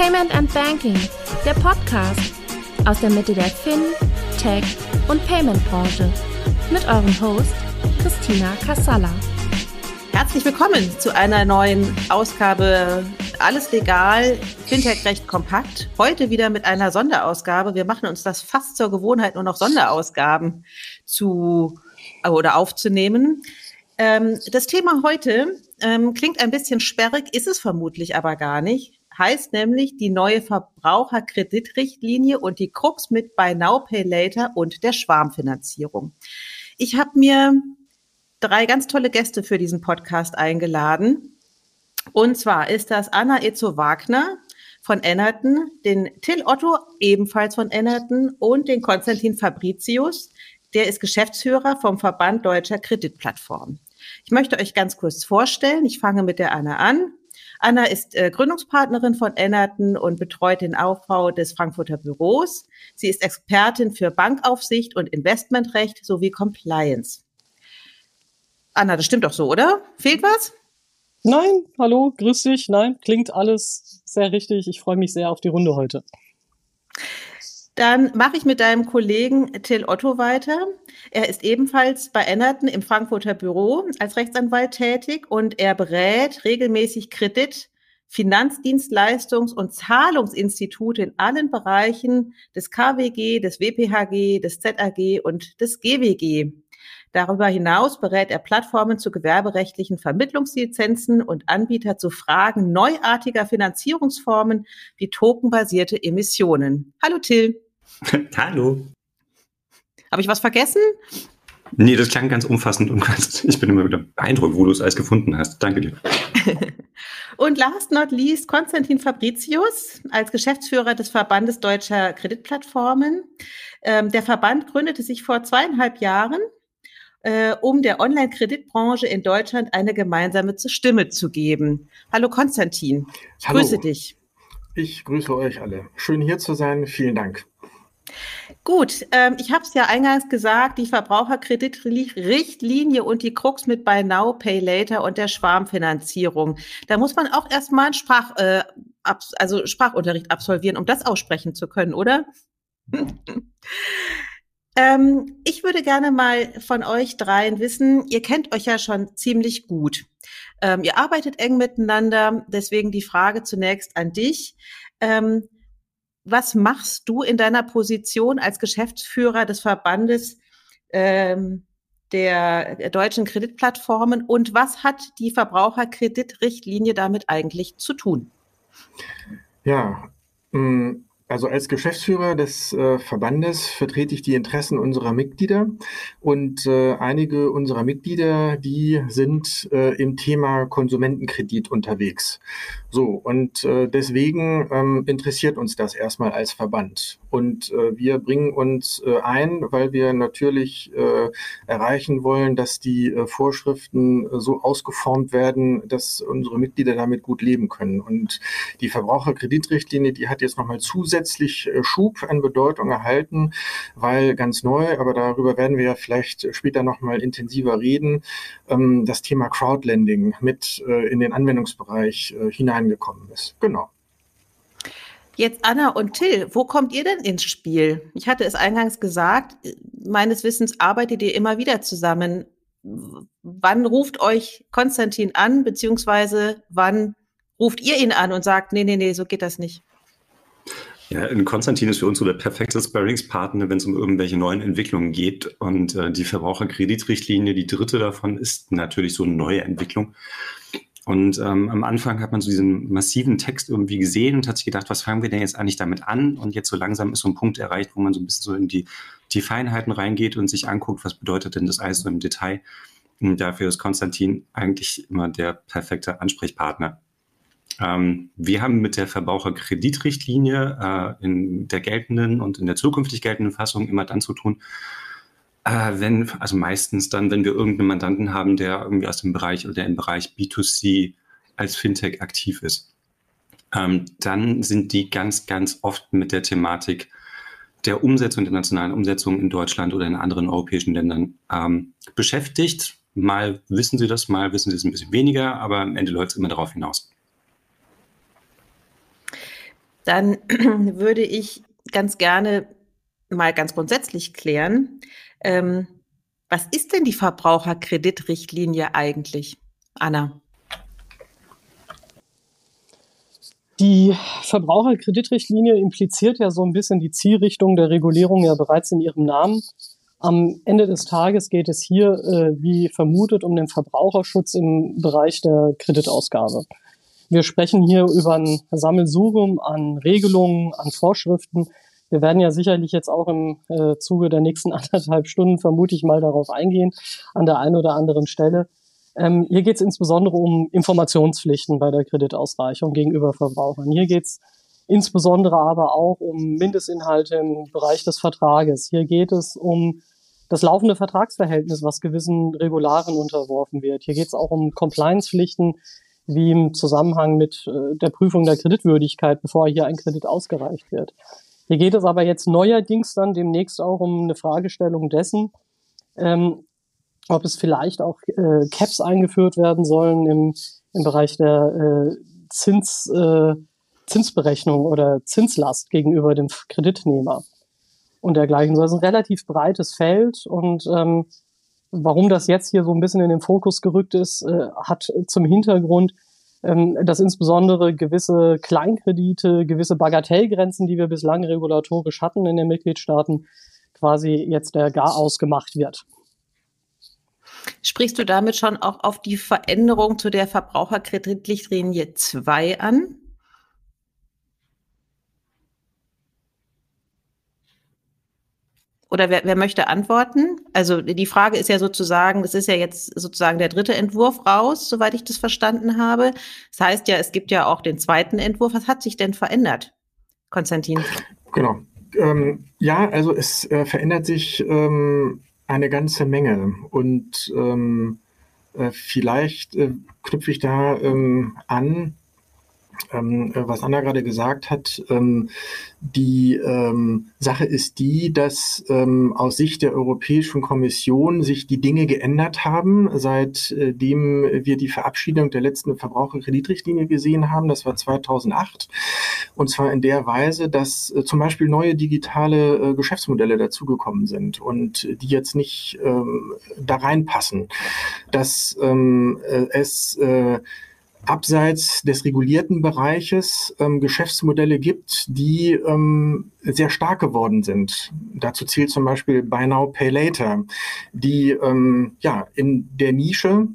Payment and Banking, der Podcast aus der Mitte der Fin, Tech und Payment Branche mit eurem Host Christina Kassala. Herzlich willkommen zu einer neuen Ausgabe Alles legal, Fintech recht kompakt. Heute wieder mit einer Sonderausgabe. Wir machen uns das fast zur Gewohnheit, nur noch Sonderausgaben zu oder aufzunehmen. Ähm, das Thema heute ähm, klingt ein bisschen sperrig, ist es vermutlich aber gar nicht. Heißt nämlich die neue Verbraucherkreditrichtlinie und die Krux mit Buy Now Pay Later und der Schwarmfinanzierung. Ich habe mir drei ganz tolle Gäste für diesen Podcast eingeladen. Und zwar ist das Anna Ezzo-Wagner von Ennerton, den Till Otto ebenfalls von Ennerton und den Konstantin Fabricius. Der ist Geschäftsführer vom Verband Deutscher Kreditplattformen. Ich möchte euch ganz kurz vorstellen. Ich fange mit der Anna an. Anna ist äh, Gründungspartnerin von Ennerton und betreut den Aufbau des Frankfurter Büros. Sie ist Expertin für Bankaufsicht und Investmentrecht sowie Compliance. Anna, das stimmt doch so, oder? Fehlt was? Nein, hallo, grüß dich. Nein, klingt alles sehr richtig. Ich freue mich sehr auf die Runde heute. Dann mache ich mit deinem Kollegen Till Otto weiter. Er ist ebenfalls bei Ennerton im Frankfurter Büro als Rechtsanwalt tätig und er berät regelmäßig Kredit, Finanzdienstleistungs- und Zahlungsinstitute in allen Bereichen des KWG, des WPHG, des ZAG und des GWG. Darüber hinaus berät er Plattformen zu gewerberechtlichen Vermittlungslizenzen und Anbieter zu Fragen neuartiger Finanzierungsformen wie tokenbasierte Emissionen. Hallo Till. Hallo. Habe ich was vergessen? Nee, das klang ganz umfassend und ganz, ich bin immer wieder beeindruckt, wo du es alles gefunden hast. Danke dir. und last not least Konstantin Fabricius als Geschäftsführer des Verbandes Deutscher Kreditplattformen. Ähm, der Verband gründete sich vor zweieinhalb Jahren äh, um der Online-Kreditbranche in Deutschland eine gemeinsame Stimme zu geben. Hallo Konstantin, ich Hallo. grüße dich. Ich grüße euch alle. Schön hier zu sein. Vielen Dank. Gut, ähm, ich habe es ja eingangs gesagt, die Verbraucherkreditrichtlinie und die Krux mit Buy Now, Pay Later und der Schwarmfinanzierung. Da muss man auch erstmal einen Sprach, äh, also Sprachunterricht absolvieren, um das aussprechen zu können, oder? Ähm, ich würde gerne mal von euch dreien wissen, ihr kennt euch ja schon ziemlich gut. Ähm, ihr arbeitet eng miteinander, deswegen die Frage zunächst an dich. Ähm, was machst du in deiner Position als Geschäftsführer des Verbandes ähm, der deutschen Kreditplattformen und was hat die Verbraucherkreditrichtlinie damit eigentlich zu tun? Ja, mm, also als Geschäftsführer des äh, Verbandes vertrete ich die Interessen unserer Mitglieder und äh, einige unserer Mitglieder, die sind äh, im Thema Konsumentenkredit unterwegs. So, und äh, deswegen ähm, interessiert uns das erstmal als Verband. Und äh, wir bringen uns äh, ein, weil wir natürlich erreichen wollen, dass die Vorschriften so ausgeformt werden, dass unsere Mitglieder damit gut leben können. Und die Verbraucherkreditrichtlinie, die hat jetzt nochmal zusätzlich äh, Schub an Bedeutung erhalten, weil ganz neu, aber darüber werden wir ja vielleicht später nochmal intensiver reden, ähm, das Thema Crowdlending mit äh, in den Anwendungsbereich äh, hineingekommen ist. Genau. Jetzt Anna und Till, wo kommt ihr denn ins Spiel? Ich hatte es eingangs gesagt, meines Wissens arbeitet ihr immer wieder zusammen. Wann ruft euch Konstantin an, beziehungsweise wann ruft ihr ihn an und sagt, nee, nee, nee, so geht das nicht? Ja, Konstantin ist für uns so der perfekte Sparringspartner, wenn es um irgendwelche neuen Entwicklungen geht. Und äh, die Verbraucherkreditrichtlinie, die dritte davon, ist natürlich so eine neue Entwicklung. Und ähm, am Anfang hat man so diesen massiven Text irgendwie gesehen und hat sich gedacht, was fangen wir denn jetzt eigentlich damit an? Und jetzt so langsam ist so ein Punkt erreicht, wo man so ein bisschen so in die, die Feinheiten reingeht und sich anguckt, was bedeutet denn das alles so im Detail. Und dafür ist Konstantin eigentlich immer der perfekte Ansprechpartner. Ähm, wir haben mit der Verbraucherkreditrichtlinie äh, in der geltenden und in der zukünftig geltenden Fassung immer dann zu tun, äh, wenn, also meistens dann, wenn wir irgendeinen Mandanten haben, der irgendwie aus dem Bereich oder im Bereich B2C als Fintech aktiv ist, ähm, dann sind die ganz, ganz oft mit der Thematik der Umsetzung, der nationalen Umsetzung in Deutschland oder in anderen europäischen Ländern ähm, beschäftigt. Mal wissen sie das, mal wissen sie es ein bisschen weniger, aber am Ende läuft es immer darauf hinaus. Dann würde ich ganz gerne mal ganz grundsätzlich klären, ähm, was ist denn die Verbraucherkreditrichtlinie eigentlich, Anna? Die Verbraucherkreditrichtlinie impliziert ja so ein bisschen die Zielrichtung der Regulierung ja bereits in ihrem Namen. Am Ende des Tages geht es hier, äh, wie vermutet, um den Verbraucherschutz im Bereich der Kreditausgabe. Wir sprechen hier über ein Sammelsurium an Regelungen, an Vorschriften. Wir werden ja sicherlich jetzt auch im äh, Zuge der nächsten anderthalb Stunden vermute ich mal darauf eingehen, an der einen oder anderen Stelle. Ähm, hier geht es insbesondere um Informationspflichten bei der Kreditausreichung gegenüber Verbrauchern. Hier geht es insbesondere aber auch um Mindestinhalte im Bereich des Vertrages. Hier geht es um das laufende Vertragsverhältnis, was gewissen Regularen unterworfen wird. Hier geht es auch um Compliance-Pflichten, wie im Zusammenhang mit äh, der Prüfung der Kreditwürdigkeit, bevor hier ein Kredit ausgereicht wird. Hier geht es aber jetzt neuerdings dann demnächst auch um eine Fragestellung dessen, ähm, ob es vielleicht auch äh, Caps eingeführt werden sollen im, im Bereich der äh, Zins, äh, Zinsberechnung oder Zinslast gegenüber dem Kreditnehmer und dergleichen. So, ist ein relativ breites Feld und ähm, warum das jetzt hier so ein bisschen in den Fokus gerückt ist, äh, hat zum Hintergrund, ähm, dass insbesondere gewisse Kleinkredite, gewisse Bagatellgrenzen, die wir bislang regulatorisch hatten in den Mitgliedstaaten, quasi jetzt der gar ausgemacht wird. Sprichst du damit schon auch auf die Veränderung zu der Verbraucherkreditrichtlinie 2 an? Oder wer, wer möchte antworten? Also die Frage ist ja sozusagen, es ist ja jetzt sozusagen der dritte Entwurf raus, soweit ich das verstanden habe. Das heißt ja, es gibt ja auch den zweiten Entwurf. Was hat sich denn verändert, Konstantin? Genau. Ähm, ja, also es äh, verändert sich ähm, eine ganze Menge. Und ähm, äh, vielleicht äh, knüpfe ich da ähm, an ähm, äh, was Anna gerade gesagt hat. Ähm, die ähm, Sache ist die, dass ähm, aus Sicht der Europäischen Kommission sich die Dinge geändert haben, seitdem wir die Verabschiedung der letzten Verbraucherkreditrichtlinie gesehen haben. Das war 2008. Und zwar in der Weise, dass äh, zum Beispiel neue digitale äh, Geschäftsmodelle dazugekommen sind und die jetzt nicht ähm, da reinpassen. Dass ähm, äh, es äh, abseits des regulierten Bereiches ähm, Geschäftsmodelle gibt, die ähm, sehr stark geworden sind. Dazu zählt zum Beispiel Buy Now, Pay Later, die ähm, ja in der Nische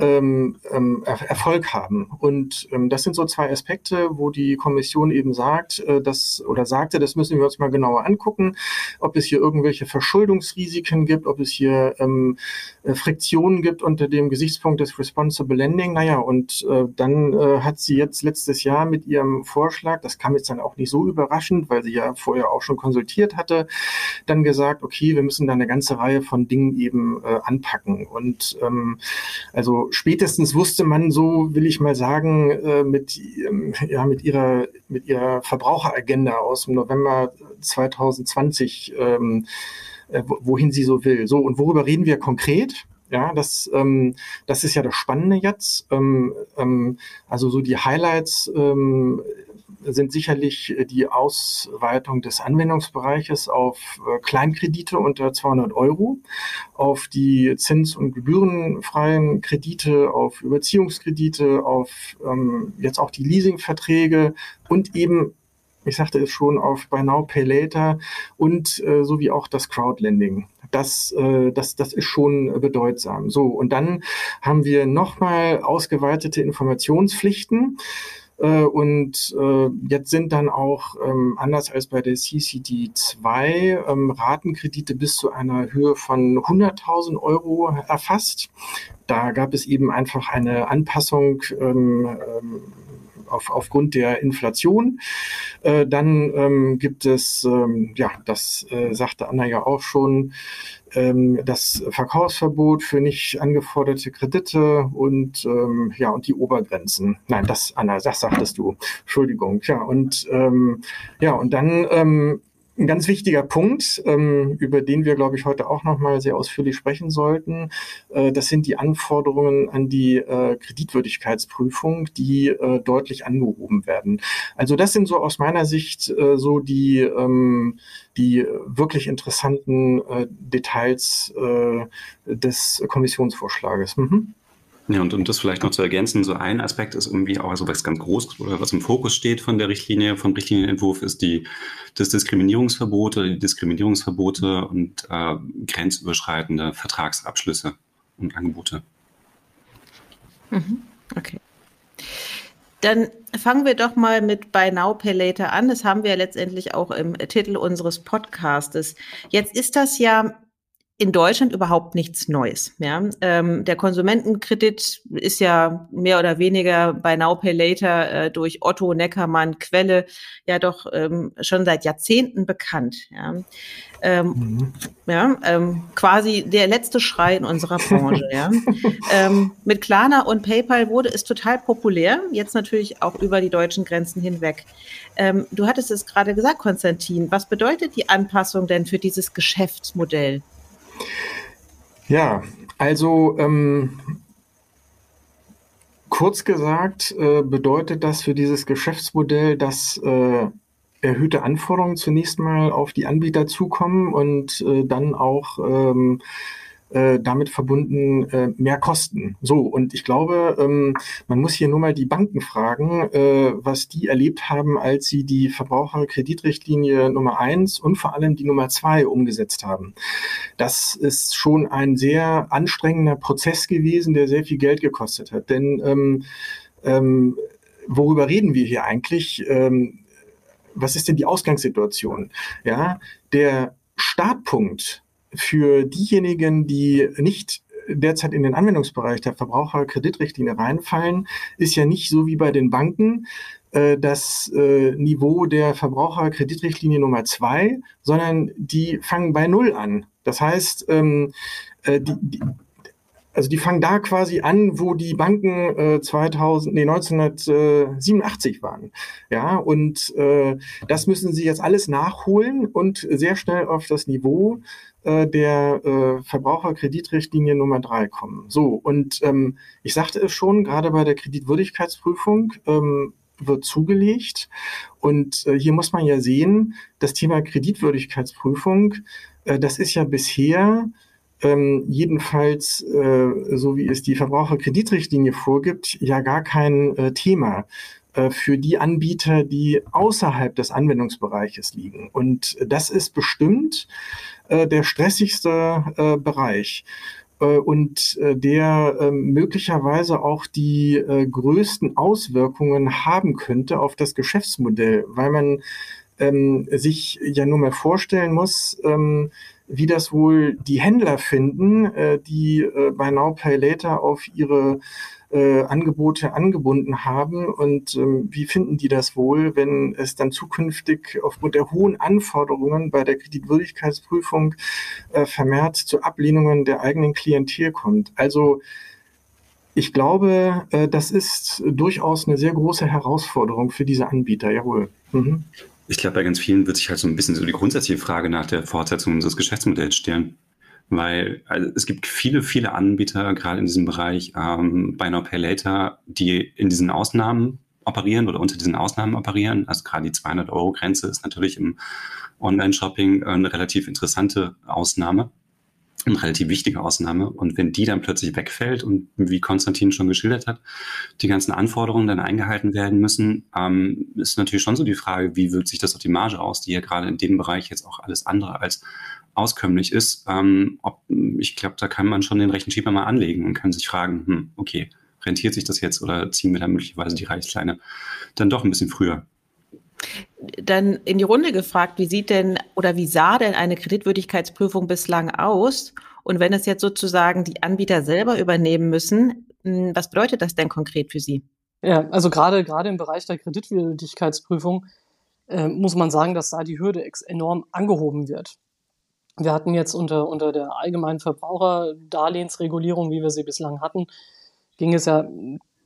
ähm, ähm, Erfolg haben. Und ähm, das sind so zwei Aspekte, wo die Kommission eben sagt, äh, dass oder sagte, das müssen wir uns mal genauer angucken, ob es hier irgendwelche Verschuldungsrisiken gibt, ob es hier ähm, äh, Friktionen gibt unter dem Gesichtspunkt des Responsible Lending. Naja, und äh, dann äh, hat sie jetzt letztes Jahr mit ihrem Vorschlag, das kam jetzt dann auch nicht so überraschend, weil sie ja vorher auch schon konsultiert hatte, dann gesagt, okay, wir müssen da eine ganze Reihe von Dingen eben äh, anpacken. Und ähm, also spätestens wusste man so, will ich mal sagen, äh, mit, ähm, ja, mit ihrer, mit ihrer Verbraucheragenda aus dem November 2020, ähm, äh, wohin sie so will. So, und worüber reden wir konkret? Ja, das, ähm, das ist ja das Spannende jetzt. Ähm, ähm, also so die Highlights ähm, sind sicherlich äh, die Ausweitung des Anwendungsbereiches auf äh, Kleinkredite unter 200 Euro, auf die zins- und gebührenfreien Kredite, auf Überziehungskredite, auf ähm, jetzt auch die Leasingverträge und eben ich sagte es schon, auf Buy Now, Pay Later und äh, sowie auch das Crowdlending. Das, äh, das, das ist schon bedeutsam. So, und dann haben wir nochmal ausgeweitete Informationspflichten. Äh, und äh, jetzt sind dann auch, ähm, anders als bei der CCD 2, ähm, Ratenkredite bis zu einer Höhe von 100.000 Euro erfasst. Da gab es eben einfach eine Anpassung ähm, auf, aufgrund der Inflation. Äh, dann ähm, gibt es, ähm, ja, das äh, sagte Anna ja auch schon, ähm, das Verkaufsverbot für nicht angeforderte Kredite und ähm, ja und die Obergrenzen. Nein, das Anna, das sagtest du. Entschuldigung. Ja und ähm, ja und dann ähm, ein ganz wichtiger Punkt, ähm, über den wir, glaube ich, heute auch noch mal sehr ausführlich sprechen sollten. Äh, das sind die Anforderungen an die äh, Kreditwürdigkeitsprüfung, die äh, deutlich angehoben werden. Also das sind so aus meiner Sicht äh, so die, ähm, die wirklich interessanten äh, Details äh, des Kommissionsvorschlages. Mhm. Ja, und um das vielleicht noch zu ergänzen, so ein Aspekt ist irgendwie auch, also was ganz groß oder was im Fokus steht von der Richtlinie, vom Richtlinienentwurf, ist die, das Diskriminierungsverbot oder die Diskriminierungsverbote und äh, grenzüberschreitende Vertragsabschlüsse und Angebote. Mhm. Okay. Dann fangen wir doch mal mit Buy Now Pay Later an. Das haben wir letztendlich auch im Titel unseres Podcastes. Jetzt ist das ja in Deutschland überhaupt nichts Neues. Ja? Ähm, der Konsumentenkredit ist ja mehr oder weniger bei Now Pay Later äh, durch Otto Neckermann Quelle ja doch ähm, schon seit Jahrzehnten bekannt. Ja, ähm, mhm. ja ähm, quasi der letzte Schrei in unserer Branche. ja. Ähm, mit Klarna und PayPal wurde es total populär, jetzt natürlich auch über die deutschen Grenzen hinweg. Ähm, du hattest es gerade gesagt, Konstantin. Was bedeutet die Anpassung denn für dieses Geschäftsmodell? Ja, also ähm, kurz gesagt äh, bedeutet das für dieses Geschäftsmodell, dass äh, erhöhte Anforderungen zunächst mal auf die Anbieter zukommen und äh, dann auch ähm, äh, damit verbunden äh, mehr Kosten. So, und ich glaube, ähm, man muss hier nur mal die Banken fragen, äh, was die erlebt haben, als sie die Verbraucherkreditrichtlinie Nummer eins und vor allem die Nummer zwei umgesetzt haben. Das ist schon ein sehr anstrengender Prozess gewesen, der sehr viel Geld gekostet hat. Denn ähm, ähm, worüber reden wir hier eigentlich? Ähm, was ist denn die Ausgangssituation? Ja, der Startpunkt für diejenigen, die nicht derzeit in den Anwendungsbereich der Verbraucherkreditrichtlinie reinfallen, ist ja nicht so wie bei den Banken äh, das äh, Niveau der Verbraucherkreditrichtlinie Nummer zwei, sondern die fangen bei Null an. Das heißt, ähm, äh, die, die, also die fangen da quasi an, wo die Banken äh, 2000, nee, 1987 waren. Ja, und äh, das müssen sie jetzt alles nachholen und sehr schnell auf das Niveau äh, der äh, Verbraucherkreditrichtlinie Nummer drei kommen. So, und ähm, ich sagte es schon, gerade bei der Kreditwürdigkeitsprüfung ähm, wird zugelegt. Und äh, hier muss man ja sehen, das Thema Kreditwürdigkeitsprüfung, äh, das ist ja bisher ähm, jedenfalls, äh, so wie es die Verbraucherkreditrichtlinie vorgibt, ja gar kein äh, Thema äh, für die Anbieter, die außerhalb des Anwendungsbereiches liegen. Und das ist bestimmt äh, der stressigste äh, Bereich und der äh, möglicherweise auch die größten Auswirkungen haben könnte auf das Geschäftsmodell, weil man ähm, sich ja nur mal vorstellen muss, ähm, wie das wohl die Händler finden, äh, die äh, bei Now Pay Later auf ihre äh, Angebote angebunden haben und ähm, wie finden die das wohl, wenn es dann zukünftig aufgrund der hohen Anforderungen bei der Kreditwürdigkeitsprüfung äh, vermehrt zu Ablehnungen der eigenen Klientel kommt. Also ich glaube, äh, das ist durchaus eine sehr große Herausforderung für diese Anbieter, jawohl. Mhm. Ich glaube, bei ganz vielen wird sich halt so ein bisschen so die grundsätzliche Frage nach der Fortsetzung unseres Geschäftsmodells stellen. Weil also es gibt viele, viele Anbieter, gerade in diesem Bereich ähm, Buy Now Pay Later, die in diesen Ausnahmen operieren oder unter diesen Ausnahmen operieren. Also gerade die 200-Euro-Grenze ist natürlich im Online-Shopping eine relativ interessante Ausnahme eine relativ wichtige Ausnahme. Und wenn die dann plötzlich wegfällt und wie Konstantin schon geschildert hat, die ganzen Anforderungen dann eingehalten werden müssen, ähm, ist natürlich schon so die Frage, wie wirkt sich das auf die Marge aus, die ja gerade in dem Bereich jetzt auch alles andere als auskömmlich ist. Ähm, ob, ich glaube, da kann man schon den Rechenschieber mal anlegen und kann sich fragen, hm, okay, rentiert sich das jetzt oder ziehen wir dann möglicherweise die Reichsleine dann doch ein bisschen früher? Dann in die Runde gefragt, wie sieht denn oder wie sah denn eine Kreditwürdigkeitsprüfung bislang aus? Und wenn es jetzt sozusagen die Anbieter selber übernehmen müssen, hm, was bedeutet das denn konkret für Sie? Ja, also gerade gerade im Bereich der Kreditwürdigkeitsprüfung äh, muss man sagen, dass da die Hürde enorm angehoben wird. Wir hatten jetzt unter, unter der allgemeinen Verbraucherdarlehensregulierung, wie wir sie bislang hatten, ging es ja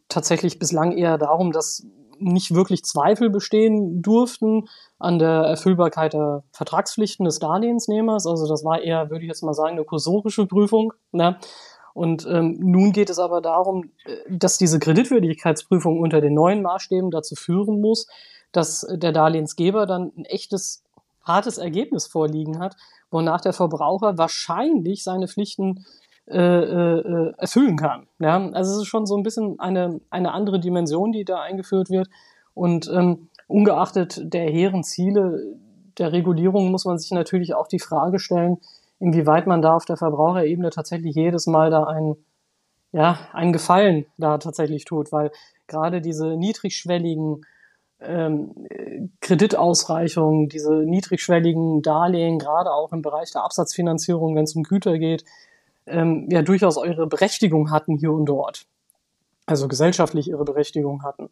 tatsächlich bislang eher darum, dass nicht wirklich Zweifel bestehen durften an der Erfüllbarkeit der Vertragspflichten des Darlehensnehmers. Also das war eher, würde ich jetzt mal sagen, eine kursorische Prüfung. Ne? Und ähm, nun geht es aber darum, äh, dass diese Kreditwürdigkeitsprüfung unter den neuen Maßstäben dazu führen muss, dass der Darlehensgeber dann ein echtes, hartes Ergebnis vorliegen hat, wonach der Verbraucher wahrscheinlich seine Pflichten äh, äh, erfüllen kann. Ja, also es ist schon so ein bisschen eine, eine andere Dimension, die da eingeführt wird. Und ähm, ungeachtet der hehren Ziele der Regulierung muss man sich natürlich auch die Frage stellen, inwieweit man da auf der Verbraucherebene tatsächlich jedes Mal da einen, ja, einen Gefallen da tatsächlich tut, weil gerade diese niedrigschwelligen ähm, Kreditausreichungen, diese niedrigschwelligen Darlehen, gerade auch im Bereich der Absatzfinanzierung, wenn es um Güter geht, ähm, ja durchaus eure Berechtigung hatten hier und dort. Also gesellschaftlich ihre Berechtigung hatten.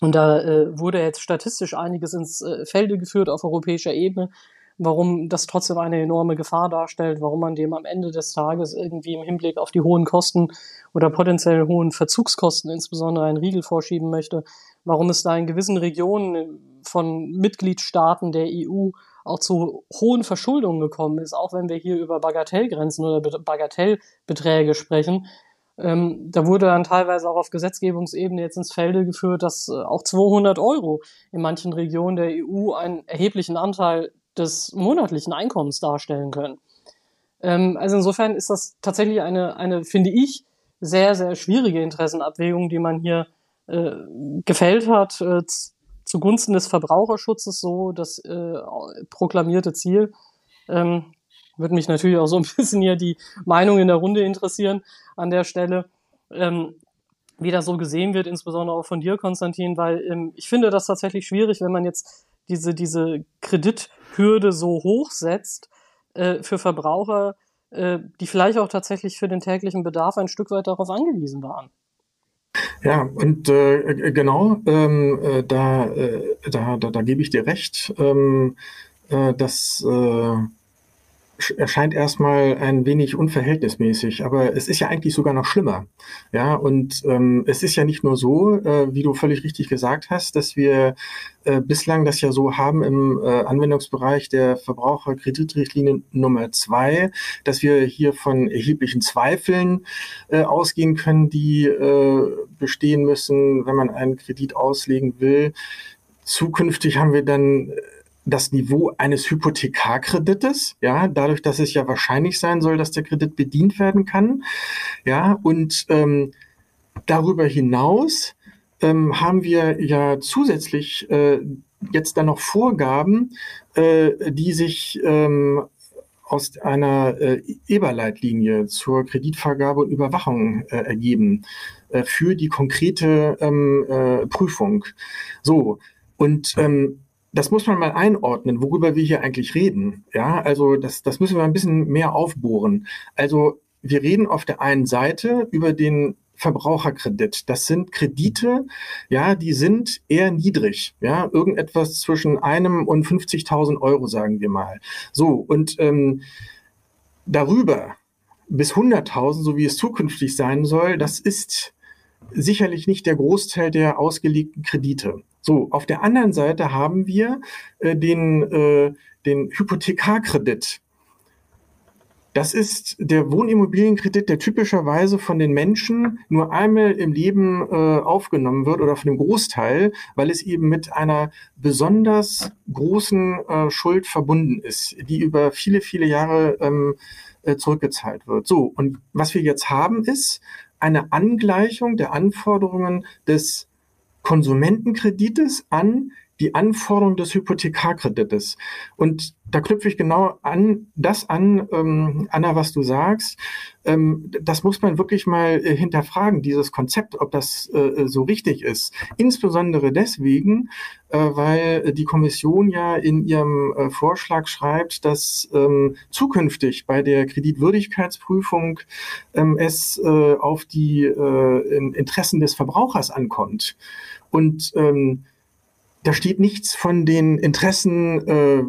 Und da äh, wurde jetzt statistisch einiges ins äh, Felde geführt auf europäischer Ebene, warum das trotzdem eine enorme Gefahr darstellt, warum man dem am Ende des Tages irgendwie im Hinblick auf die hohen Kosten oder potenziell hohen Verzugskosten insbesondere einen Riegel vorschieben möchte, warum es da in gewissen Regionen von Mitgliedstaaten der EU auch zu hohen Verschuldungen gekommen ist, auch wenn wir hier über Bagatellgrenzen oder Bagatellbeträge sprechen. Ähm, da wurde dann teilweise auch auf Gesetzgebungsebene jetzt ins Felde geführt, dass äh, auch 200 Euro in manchen Regionen der EU einen erheblichen Anteil des monatlichen Einkommens darstellen können. Ähm, also insofern ist das tatsächlich eine, eine, finde ich, sehr, sehr schwierige Interessenabwägung, die man hier äh, gefällt hat, äh, zugunsten des Verbraucherschutzes so das äh, proklamierte Ziel. Ähm, würde mich natürlich auch so ein bisschen hier die Meinung in der Runde interessieren an der Stelle, ähm, wie das so gesehen wird, insbesondere auch von dir, Konstantin, weil ähm, ich finde das tatsächlich schwierig, wenn man jetzt diese, diese Kredithürde so hoch setzt äh, für Verbraucher, äh, die vielleicht auch tatsächlich für den täglichen Bedarf ein Stück weit darauf angewiesen waren. Ja, und äh, genau, ähm, äh, da, äh, da, da, da gebe ich dir recht, ähm, äh, dass äh, erscheint erstmal ein wenig unverhältnismäßig, aber es ist ja eigentlich sogar noch schlimmer. Ja, und ähm, es ist ja nicht nur so, äh, wie du völlig richtig gesagt hast, dass wir äh, bislang das ja so haben im äh, Anwendungsbereich der Verbraucherkreditrichtlinie Nummer zwei, dass wir hier von erheblichen Zweifeln äh, ausgehen können, die äh, bestehen müssen, wenn man einen Kredit auslegen will. Zukünftig haben wir dann das Niveau eines Hypothekarkredites, ja, dadurch, dass es ja wahrscheinlich sein soll, dass der Kredit bedient werden kann, ja, und ähm, darüber hinaus ähm, haben wir ja zusätzlich äh, jetzt dann noch Vorgaben, äh, die sich ähm, aus einer äh, EBA-Leitlinie zur Kreditvergabe und Überwachung äh, ergeben äh, für die konkrete ähm, äh, Prüfung. So, und ähm, das muss man mal einordnen, worüber wir hier eigentlich reden. Ja, also das, das müssen wir ein bisschen mehr aufbohren. Also wir reden auf der einen Seite über den Verbraucherkredit. Das sind Kredite, ja, die sind eher niedrig, ja, irgendetwas zwischen einem und 50.000 Euro, sagen wir mal. So, und ähm, darüber bis 100.000, so wie es zukünftig sein soll, das ist sicherlich nicht der Großteil der ausgelegten Kredite. So, auf der anderen Seite haben wir äh, den, äh, den Hypothekarkredit. Das ist der Wohnimmobilienkredit, der typischerweise von den Menschen nur einmal im Leben äh, aufgenommen wird oder von dem Großteil, weil es eben mit einer besonders großen äh, Schuld verbunden ist, die über viele, viele Jahre ähm, äh, zurückgezahlt wird. So, und was wir jetzt haben, ist eine Angleichung der Anforderungen des Konsumentenkredites an die Anforderung des Hypothekarkredites. Und da knüpfe ich genau an das an, ähm, Anna, was du sagst. Ähm, das muss man wirklich mal äh, hinterfragen, dieses Konzept, ob das äh, so richtig ist. Insbesondere deswegen, äh, weil die Kommission ja in ihrem äh, Vorschlag schreibt, dass ähm, zukünftig bei der Kreditwürdigkeitsprüfung ähm, es äh, auf die äh, Interessen des Verbrauchers ankommt. Und ähm, da steht nichts von den Interessen äh,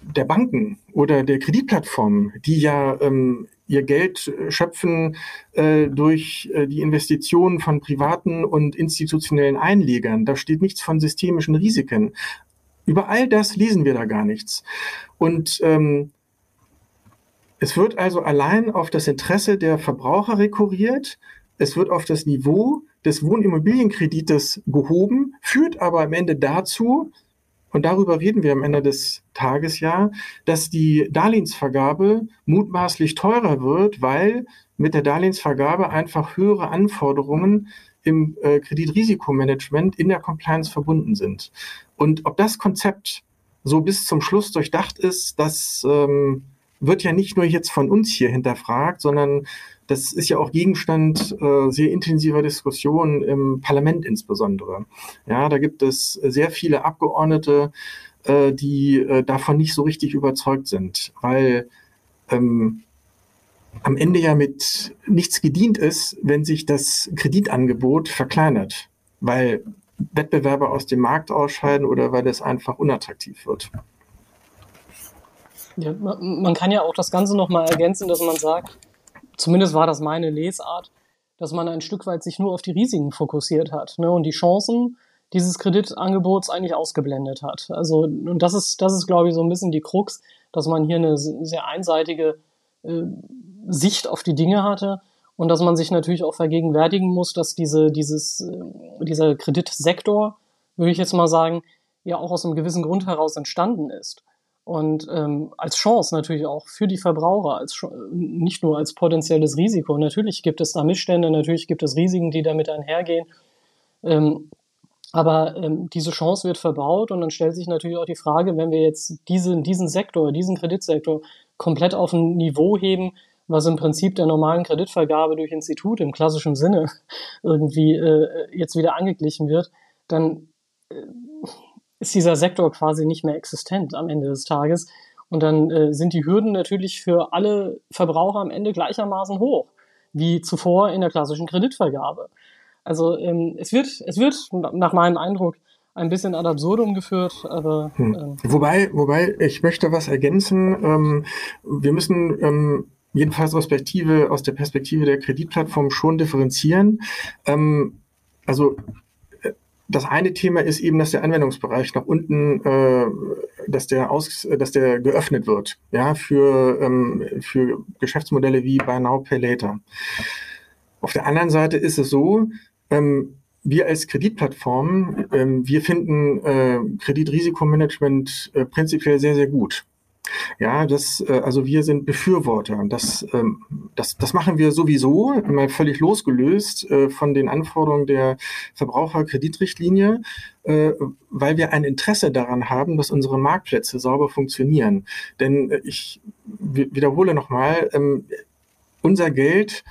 der Banken oder der Kreditplattformen, die ja ähm, ihr Geld schöpfen äh, durch äh, die Investitionen von privaten und institutionellen Einlegern. Da steht nichts von systemischen Risiken. Über all das lesen wir da gar nichts. Und ähm, es wird also allein auf das Interesse der Verbraucher rekurriert. Es wird auf das Niveau des Wohnimmobilienkredites gehoben, führt aber am Ende dazu, und darüber reden wir am Ende des Tages ja, dass die Darlehensvergabe mutmaßlich teurer wird, weil mit der Darlehensvergabe einfach höhere Anforderungen im äh, Kreditrisikomanagement in der Compliance verbunden sind. Und ob das Konzept so bis zum Schluss durchdacht ist, das ähm, wird ja nicht nur jetzt von uns hier hinterfragt, sondern das ist ja auch Gegenstand äh, sehr intensiver Diskussionen im Parlament insbesondere. Ja, da gibt es sehr viele Abgeordnete, äh, die äh, davon nicht so richtig überzeugt sind, weil ähm, am Ende ja mit nichts gedient ist, wenn sich das Kreditangebot verkleinert, weil Wettbewerber aus dem Markt ausscheiden oder weil es einfach unattraktiv wird. Ja, man kann ja auch das Ganze nochmal ergänzen, dass man sagt, zumindest war das meine Lesart, dass man ein Stück weit sich nur auf die Risiken fokussiert hat ne, und die Chancen dieses Kreditangebots eigentlich ausgeblendet hat. Also, und das ist, das ist, glaube ich, so ein bisschen die Krux, dass man hier eine sehr einseitige äh, Sicht auf die Dinge hatte und dass man sich natürlich auch vergegenwärtigen muss, dass diese, dieses, äh, dieser Kreditsektor, würde ich jetzt mal sagen, ja auch aus einem gewissen Grund heraus entstanden ist und ähm, als Chance natürlich auch für die Verbraucher, als nicht nur als potenzielles Risiko. Natürlich gibt es da Missstände, natürlich gibt es Risiken, die damit einhergehen. Ähm, aber ähm, diese Chance wird verbaut und dann stellt sich natürlich auch die Frage, wenn wir jetzt diese, diesen Sektor, diesen Kreditsektor komplett auf ein Niveau heben, was im Prinzip der normalen Kreditvergabe durch Institut im klassischen Sinne irgendwie äh, jetzt wieder angeglichen wird, dann äh, ist dieser Sektor quasi nicht mehr existent am Ende des Tages. Und dann äh, sind die Hürden natürlich für alle Verbraucher am Ende gleichermaßen hoch, wie zuvor in der klassischen Kreditvergabe. Also ähm, es wird, es wird nach meinem Eindruck ein bisschen ad absurdum geführt, aber hm. ähm, wobei, wobei ich möchte was ergänzen. Ähm, wir müssen ähm, jedenfalls aus, Perspektive, aus der Perspektive der Kreditplattform schon differenzieren. Ähm, also das eine Thema ist eben, dass der Anwendungsbereich nach unten, äh, dass der aus, dass der geöffnet wird, ja, für, ähm, für Geschäftsmodelle wie Buy Now Pay Later. Auf der anderen Seite ist es so, ähm, wir als Kreditplattform, ähm, wir finden äh, Kreditrisikomanagement äh, prinzipiell sehr, sehr gut. Ja, das, äh, also wir sind Befürworter. Das, ähm, das, das machen wir sowieso, mal völlig losgelöst äh, von den Anforderungen der Verbraucherkreditrichtlinie, äh, weil wir ein Interesse daran haben, dass unsere Marktplätze sauber funktionieren. Denn ich wiederhole nochmal, ähm, unser Geld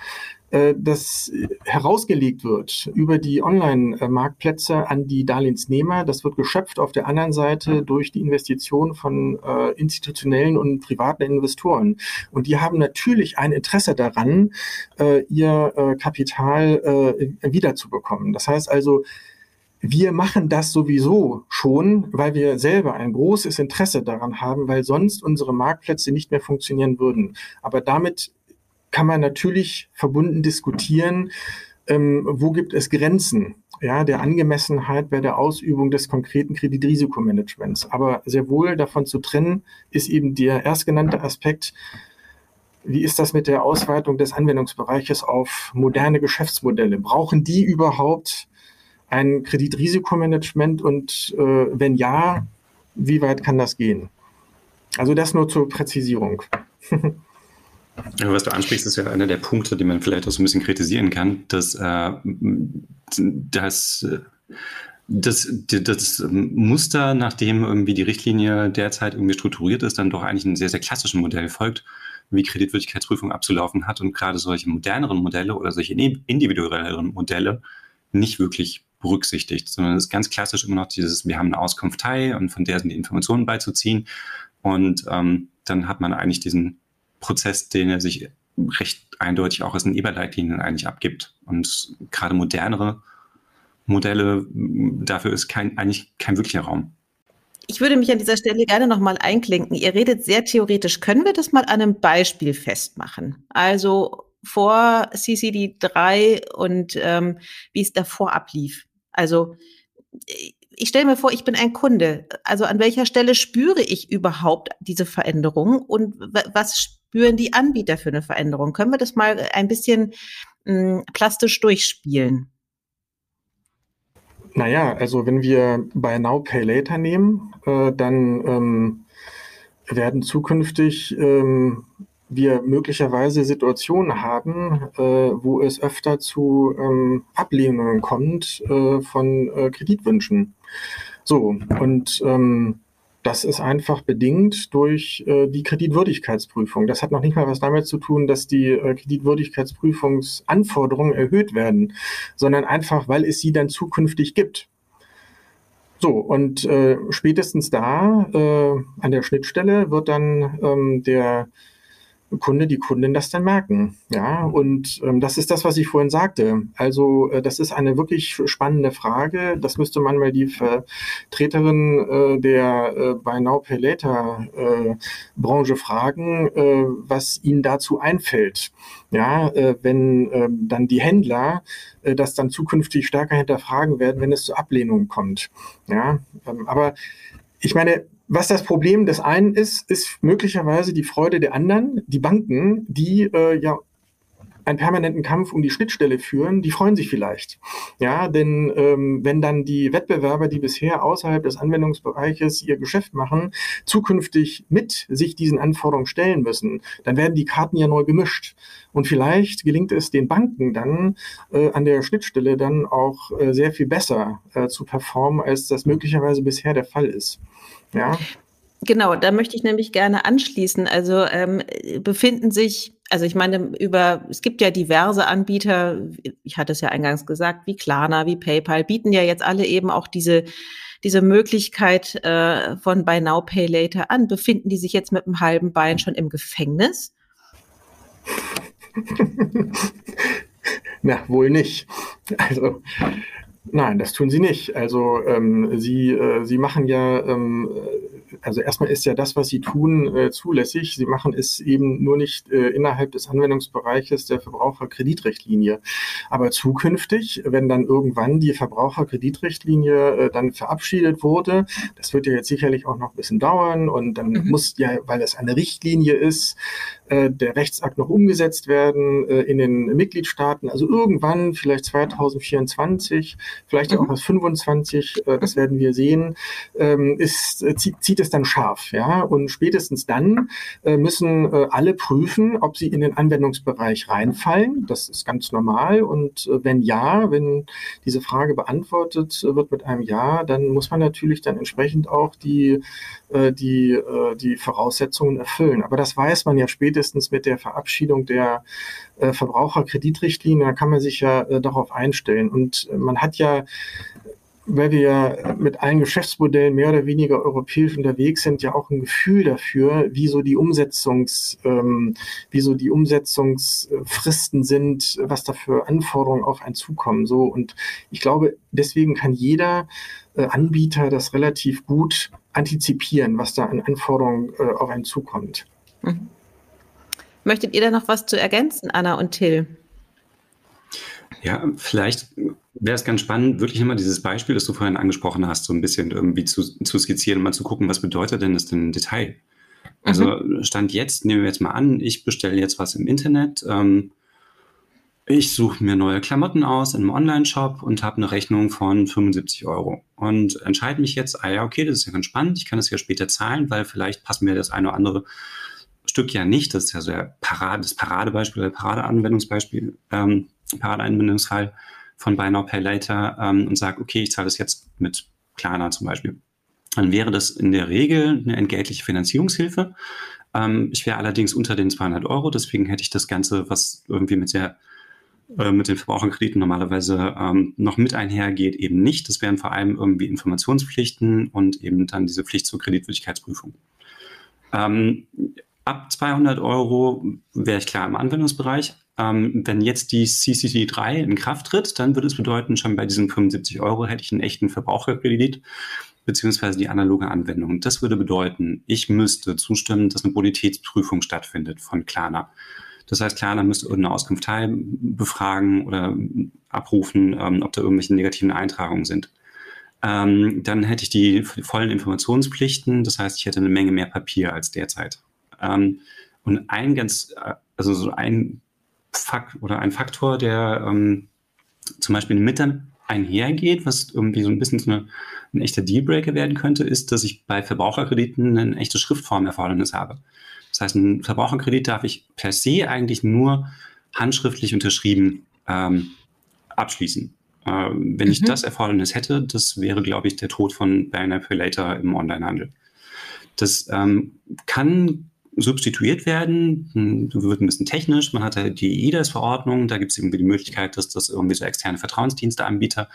das herausgelegt wird über die Online-Marktplätze an die Darlehensnehmer. Das wird geschöpft auf der anderen Seite durch die Investition von äh, institutionellen und privaten Investoren. Und die haben natürlich ein Interesse daran, äh, ihr äh, Kapital äh, wiederzubekommen. Das heißt also, wir machen das sowieso schon, weil wir selber ein großes Interesse daran haben, weil sonst unsere Marktplätze nicht mehr funktionieren würden. Aber damit kann man natürlich verbunden diskutieren, ähm, wo gibt es Grenzen ja, der Angemessenheit bei der Ausübung des konkreten Kreditrisikomanagements. Aber sehr wohl davon zu trennen ist eben der erstgenannte Aspekt, wie ist das mit der Ausweitung des Anwendungsbereiches auf moderne Geschäftsmodelle? Brauchen die überhaupt ein Kreditrisikomanagement und äh, wenn ja, wie weit kann das gehen? Also das nur zur Präzisierung. Was du ansprichst, ist ja einer der Punkte, die man vielleicht auch so ein bisschen kritisieren kann, dass, äh, dass das, das Muster, nachdem irgendwie die Richtlinie derzeit irgendwie strukturiert ist, dann doch eigentlich ein sehr, sehr klassischen Modell folgt, wie Kreditwürdigkeitsprüfung abzulaufen hat und gerade solche moderneren Modelle oder solche individuelleren Modelle nicht wirklich berücksichtigt, sondern es ist ganz klassisch immer noch dieses, wir haben eine Auskunftei und von der sind die Informationen beizuziehen und ähm, dann hat man eigentlich diesen Prozess, den er sich recht eindeutig auch aus den Eberleitlinien eigentlich abgibt. Und gerade modernere Modelle, dafür ist kein, eigentlich kein wirklicher Raum. Ich würde mich an dieser Stelle gerne nochmal einklinken. Ihr redet sehr theoretisch. Können wir das mal an einem Beispiel festmachen? Also vor CCD 3 und ähm, wie es davor ablief. Also ich stelle mir vor, ich bin ein Kunde. Also an welcher Stelle spüre ich überhaupt diese Veränderung und was spüren die Anbieter für eine Veränderung? Können wir das mal ein bisschen mh, hm, plastisch durchspielen? Naja, also wenn wir bei Now Pay Later nehmen, äh, dann ähm, werden zukünftig ähm, wir möglicherweise Situationen haben, äh, wo es öfter zu ähm, Ablehnungen kommt äh, von äh, Kreditwünschen. So, und ähm, das ist einfach bedingt durch äh, die Kreditwürdigkeitsprüfung. Das hat noch nicht mal was damit zu tun, dass die äh, Kreditwürdigkeitsprüfungsanforderungen erhöht werden, sondern einfach, weil es sie dann zukünftig gibt. So, und äh, spätestens da äh, an der Schnittstelle wird dann ähm, der Kunde, die Kundin das dann merken. Ja, und ähm, das ist das, was ich vorhin sagte. Also äh, das ist eine wirklich spannende Frage. Das müsste man mal die Vertreterin äh, der äh, Buy Now Pay Later äh, Branche fragen, äh, was ihnen dazu einfällt. Ja, äh, wenn äh, dann die Händler äh, das dann zukünftig stärker hinterfragen werden, wenn es zu Ablehnungen kommt. Ja, ähm, aber ich meine, was das Problem des einen ist, ist möglicherweise die Freude der anderen. Die Banken, die äh, ja einen permanenten Kampf um die Schnittstelle führen, die freuen sich vielleicht. Ja, denn ähm, wenn dann die Wettbewerber, die bisher außerhalb des Anwendungsbereiches ihr Geschäft machen, zukünftig mit sich diesen Anforderungen stellen müssen, dann werden die Karten ja neu gemischt. Und vielleicht gelingt es den Banken dann äh, an der Schnittstelle dann auch äh, sehr viel besser äh, zu performen, als das möglicherweise bisher der Fall ist. Ja. Genau, da möchte ich nämlich gerne anschließen. Also ähm, befinden sich, also ich meine, über, es gibt ja diverse Anbieter, ich hatte es ja eingangs gesagt, wie Klarna, wie PayPal, bieten ja jetzt alle eben auch diese, diese Möglichkeit äh, von Buy Now, Pay Later an. Befinden die sich jetzt mit einem halben Bein schon im Gefängnis? Na, wohl nicht. Also Nein, das tun sie nicht. Also ähm, sie, äh, sie machen ja, ähm, also erstmal ist ja das, was sie tun, äh, zulässig. Sie machen es eben nur nicht äh, innerhalb des Anwendungsbereiches der Verbraucherkreditrichtlinie. Aber zukünftig, wenn dann irgendwann die Verbraucherkreditrichtlinie äh, dann verabschiedet wurde, das wird ja jetzt sicherlich auch noch ein bisschen dauern und dann mhm. muss ja, weil es eine Richtlinie ist, äh, der Rechtsakt noch umgesetzt werden äh, in den Mitgliedstaaten. Also irgendwann, vielleicht 2024, vielleicht mhm. auch erst 25, äh, das werden wir sehen, ähm, ist, äh, zieht, zieht es dann scharf. Ja? Und spätestens dann äh, müssen alle prüfen, ob sie in den Anwendungsbereich reinfallen. Das ist ganz normal. Und wenn ja, wenn diese Frage beantwortet wird mit einem Ja, dann muss man natürlich dann entsprechend auch die, äh, die, äh, die Voraussetzungen erfüllen. Aber das weiß man ja spätestens mit der Verabschiedung der äh, Verbraucherkreditrichtlinie, da kann man sich ja äh, darauf einstellen. Und äh, man hat ja weil wir ja mit allen Geschäftsmodellen mehr oder weniger europäisch unterwegs sind, ja auch ein Gefühl dafür, wie so die Umsetzungs, ähm, wie so die Umsetzungsfristen sind, was da für Anforderungen auf einen zukommen. So und ich glaube, deswegen kann jeder äh, Anbieter das relativ gut antizipieren, was da an Anforderungen äh, auf einen zukommt. Mhm. Möchtet ihr da noch was zu ergänzen, Anna und Till? Ja, vielleicht wäre es ganz spannend, wirklich immer dieses Beispiel, das du vorhin angesprochen hast, so ein bisschen irgendwie zu, zu skizzieren und mal zu gucken, was bedeutet denn das denn im Detail? Also mhm. Stand jetzt, nehmen wir jetzt mal an, ich bestelle jetzt was im Internet, ähm, ich suche mir neue Klamotten aus in einem Online-Shop und habe eine Rechnung von 75 Euro und entscheide mich jetzt, ah ja, okay, das ist ja ganz spannend, ich kann das ja später zahlen, weil vielleicht passt mir das eine oder andere Stück ja nicht. Das ist ja so der Parade, das Paradebeispiel, der Paradeanwendungsbeispiel, ähm, Paradeanwendungsfall von Buy Now Pay Later ähm, und sage, okay, ich zahle das jetzt mit Klarna zum Beispiel. Dann wäre das in der Regel eine entgeltliche Finanzierungshilfe. Ähm, ich wäre allerdings unter den 200 Euro, deswegen hätte ich das Ganze, was irgendwie mit der äh, mit den Verbraucherkrediten normalerweise ähm, noch mit einhergeht, eben nicht. Das wären vor allem irgendwie Informationspflichten und eben dann diese Pflicht zur Kreditwürdigkeitsprüfung. Ähm, Ab 200 Euro wäre ich klar im Anwendungsbereich. Ähm, wenn jetzt die CCC 3 in Kraft tritt, dann würde es bedeuten, schon bei diesen 75 Euro hätte ich einen echten Verbraucherkredit. beziehungsweise die analoge Anwendung. Das würde bedeuten, ich müsste zustimmen, dass eine Bonitätsprüfung stattfindet von Klarna. Das heißt, Klarna müsste irgendeine Auskunft befragen oder abrufen, ähm, ob da irgendwelche negativen Eintragungen sind. Ähm, dann hätte ich die vollen Informationspflichten. Das heißt, ich hätte eine Menge mehr Papier als derzeit. Ähm, und ein ganz, äh, also so ein Fakt oder ein Faktor, der ähm, zum Beispiel mit einhergeht, was irgendwie so ein bisschen so eine, ein echter Dealbreaker werden könnte, ist, dass ich bei Verbraucherkrediten ein echtes Schriftformerfordernis habe. Das heißt, ein Verbraucherkredit darf ich per se eigentlich nur handschriftlich unterschrieben ähm, abschließen. Äh, wenn mhm. ich das Erfordernis hätte, das wäre, glaube ich, der Tod von Buy Now Pay Later im Onlinehandel. Das ähm, kann substituiert werden, hm, wird ein bisschen technisch. Man hat ja die EIDAS-Verordnung, da gibt es irgendwie die Möglichkeit, dass das irgendwie so externe Vertrauensdiensteanbieter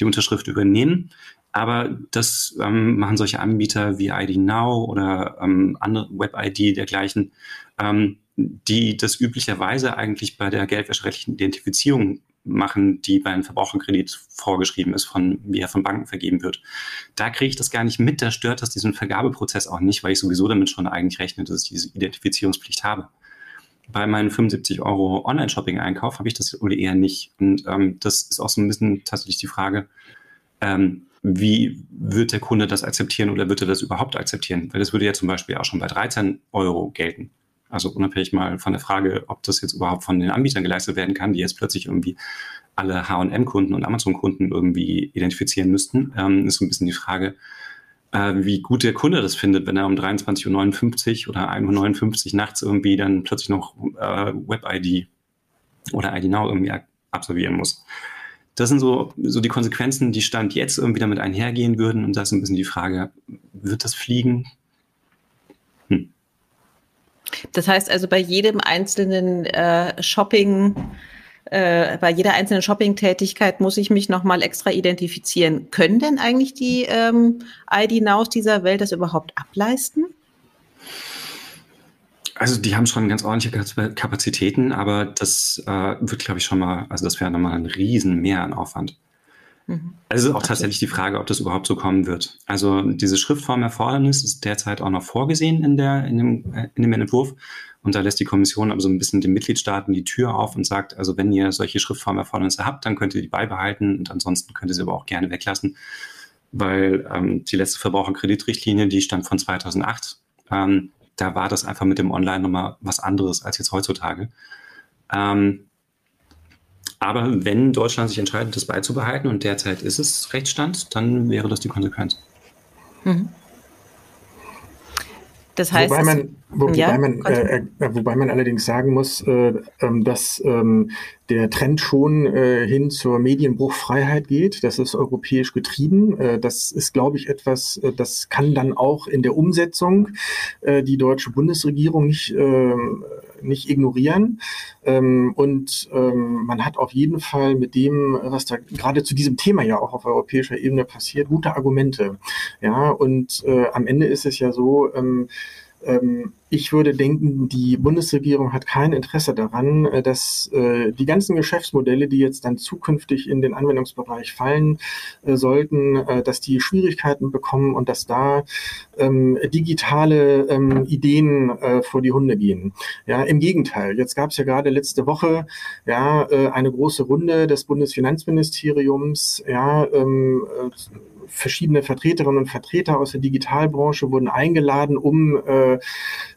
die Unterschrift übernehmen. Aber das ähm, machen solche Anbieter wie ID Now oder ähm, andere Web-ID dergleichen, ähm, die das üblicherweise eigentlich bei der geldwäscherechtlichen Identifizierung machen, die bei einem Verbraucherkredit vorgeschrieben ist, von, wie er von Banken vergeben wird. Da kriege ich das gar nicht mit, da stört das diesen Vergabeprozess auch nicht, weil ich sowieso damit schon eigentlich rechne, dass ich diese Identifizierungspflicht habe. Bei meinem 75 Euro Online-Shopping-Einkauf habe ich das wohl eher nicht. Und ähm, das ist auch so ein bisschen tatsächlich die Frage, ähm, wie wird der Kunde das akzeptieren oder wird er das überhaupt akzeptieren? Weil das würde ja zum Beispiel auch schon bei 13 Euro gelten. Also unabhängig mal von der Frage, ob das jetzt überhaupt von den Anbietern geleistet werden kann, die jetzt plötzlich irgendwie alle H&M-Kunden und Amazon-Kunden irgendwie identifizieren müssten, ähm, ist so ein bisschen die Frage, äh, wie gut der Kunde das findet, wenn er um 23.59 Uhr oder 1.59 Uhr nachts irgendwie dann plötzlich noch äh, Web-ID oder ID Now irgendwie absolvieren muss das sind so, so die Konsequenzen, die Stand jetzt irgendwie damit einhergehen würden. Und da ist ein bisschen die Frage, wird das fliegen? Hm. Das heißt also bei jedem einzelnen äh, Shopping, äh, bei jeder einzelnen Shopping-Tätigkeit muss ich mich nochmal extra identifizieren. Können denn eigentlich die ähm, ID-Nows dieser Welt das überhaupt ableisten? Also die haben schon ganz ordentliche Kapazitäten, aber das äh, wird, glaube ich, schon mal, also das wäre nochmal ein riesen Mehr an Aufwand. Mhm. Also auch tatsächlich die Frage, ob das überhaupt so kommen wird. Also diese Schriftformerfordernis ist derzeit auch noch vorgesehen in, der, in, dem, äh, in dem Entwurf. Und da lässt die Kommission aber so ein bisschen den Mitgliedstaaten die Tür auf und sagt, also wenn ihr solche Schriftformerfordernisse habt, dann könnt ihr die beibehalten und ansonsten könnt ihr sie aber auch gerne weglassen, weil ähm, die letzte Verbraucherkreditrichtlinie, die stammt von 2008. Ähm, da war das einfach mit dem Online nochmal was anderes als jetzt heutzutage. Ähm, aber wenn Deutschland sich entscheidet, das beizubehalten und derzeit ist es Rechtsstand, dann wäre das die Konsequenz. Mhm. Das heißt, wobei man, wo, ja, wobei, man äh, äh, wobei man allerdings sagen muss, äh, ähm, dass ähm, der Trend schon äh, hin zur Medienbruchfreiheit geht. Das ist europäisch getrieben. Äh, das ist, glaube ich, etwas, äh, das kann dann auch in der Umsetzung die deutsche Bundesregierung nicht ähm, nicht ignorieren. Ähm, und ähm, man hat auf jeden Fall mit dem, was da gerade zu diesem Thema ja auch auf europäischer Ebene passiert, gute Argumente. Ja, und äh, am Ende ist es ja so, ähm, ich würde denken, die Bundesregierung hat kein Interesse daran, äh, dass äh, die ganzen Geschäftsmodelle, die jetzt dann zukünftig in den Anwendungsbereich fallen äh, sollten, dass die Schwierigkeiten bekommen und dass da ähm, digitale ähm, Ideen vor die Hunde gehen. Ja, im Gegenteil. Jetzt gab es ja gerade letzte Woche ja eine große Runde des Bundesfinanzministeriums. Ja, verschiedene Vertreterinnen und Vertreter aus der Digitalbranche wurden eingeladen, um äh,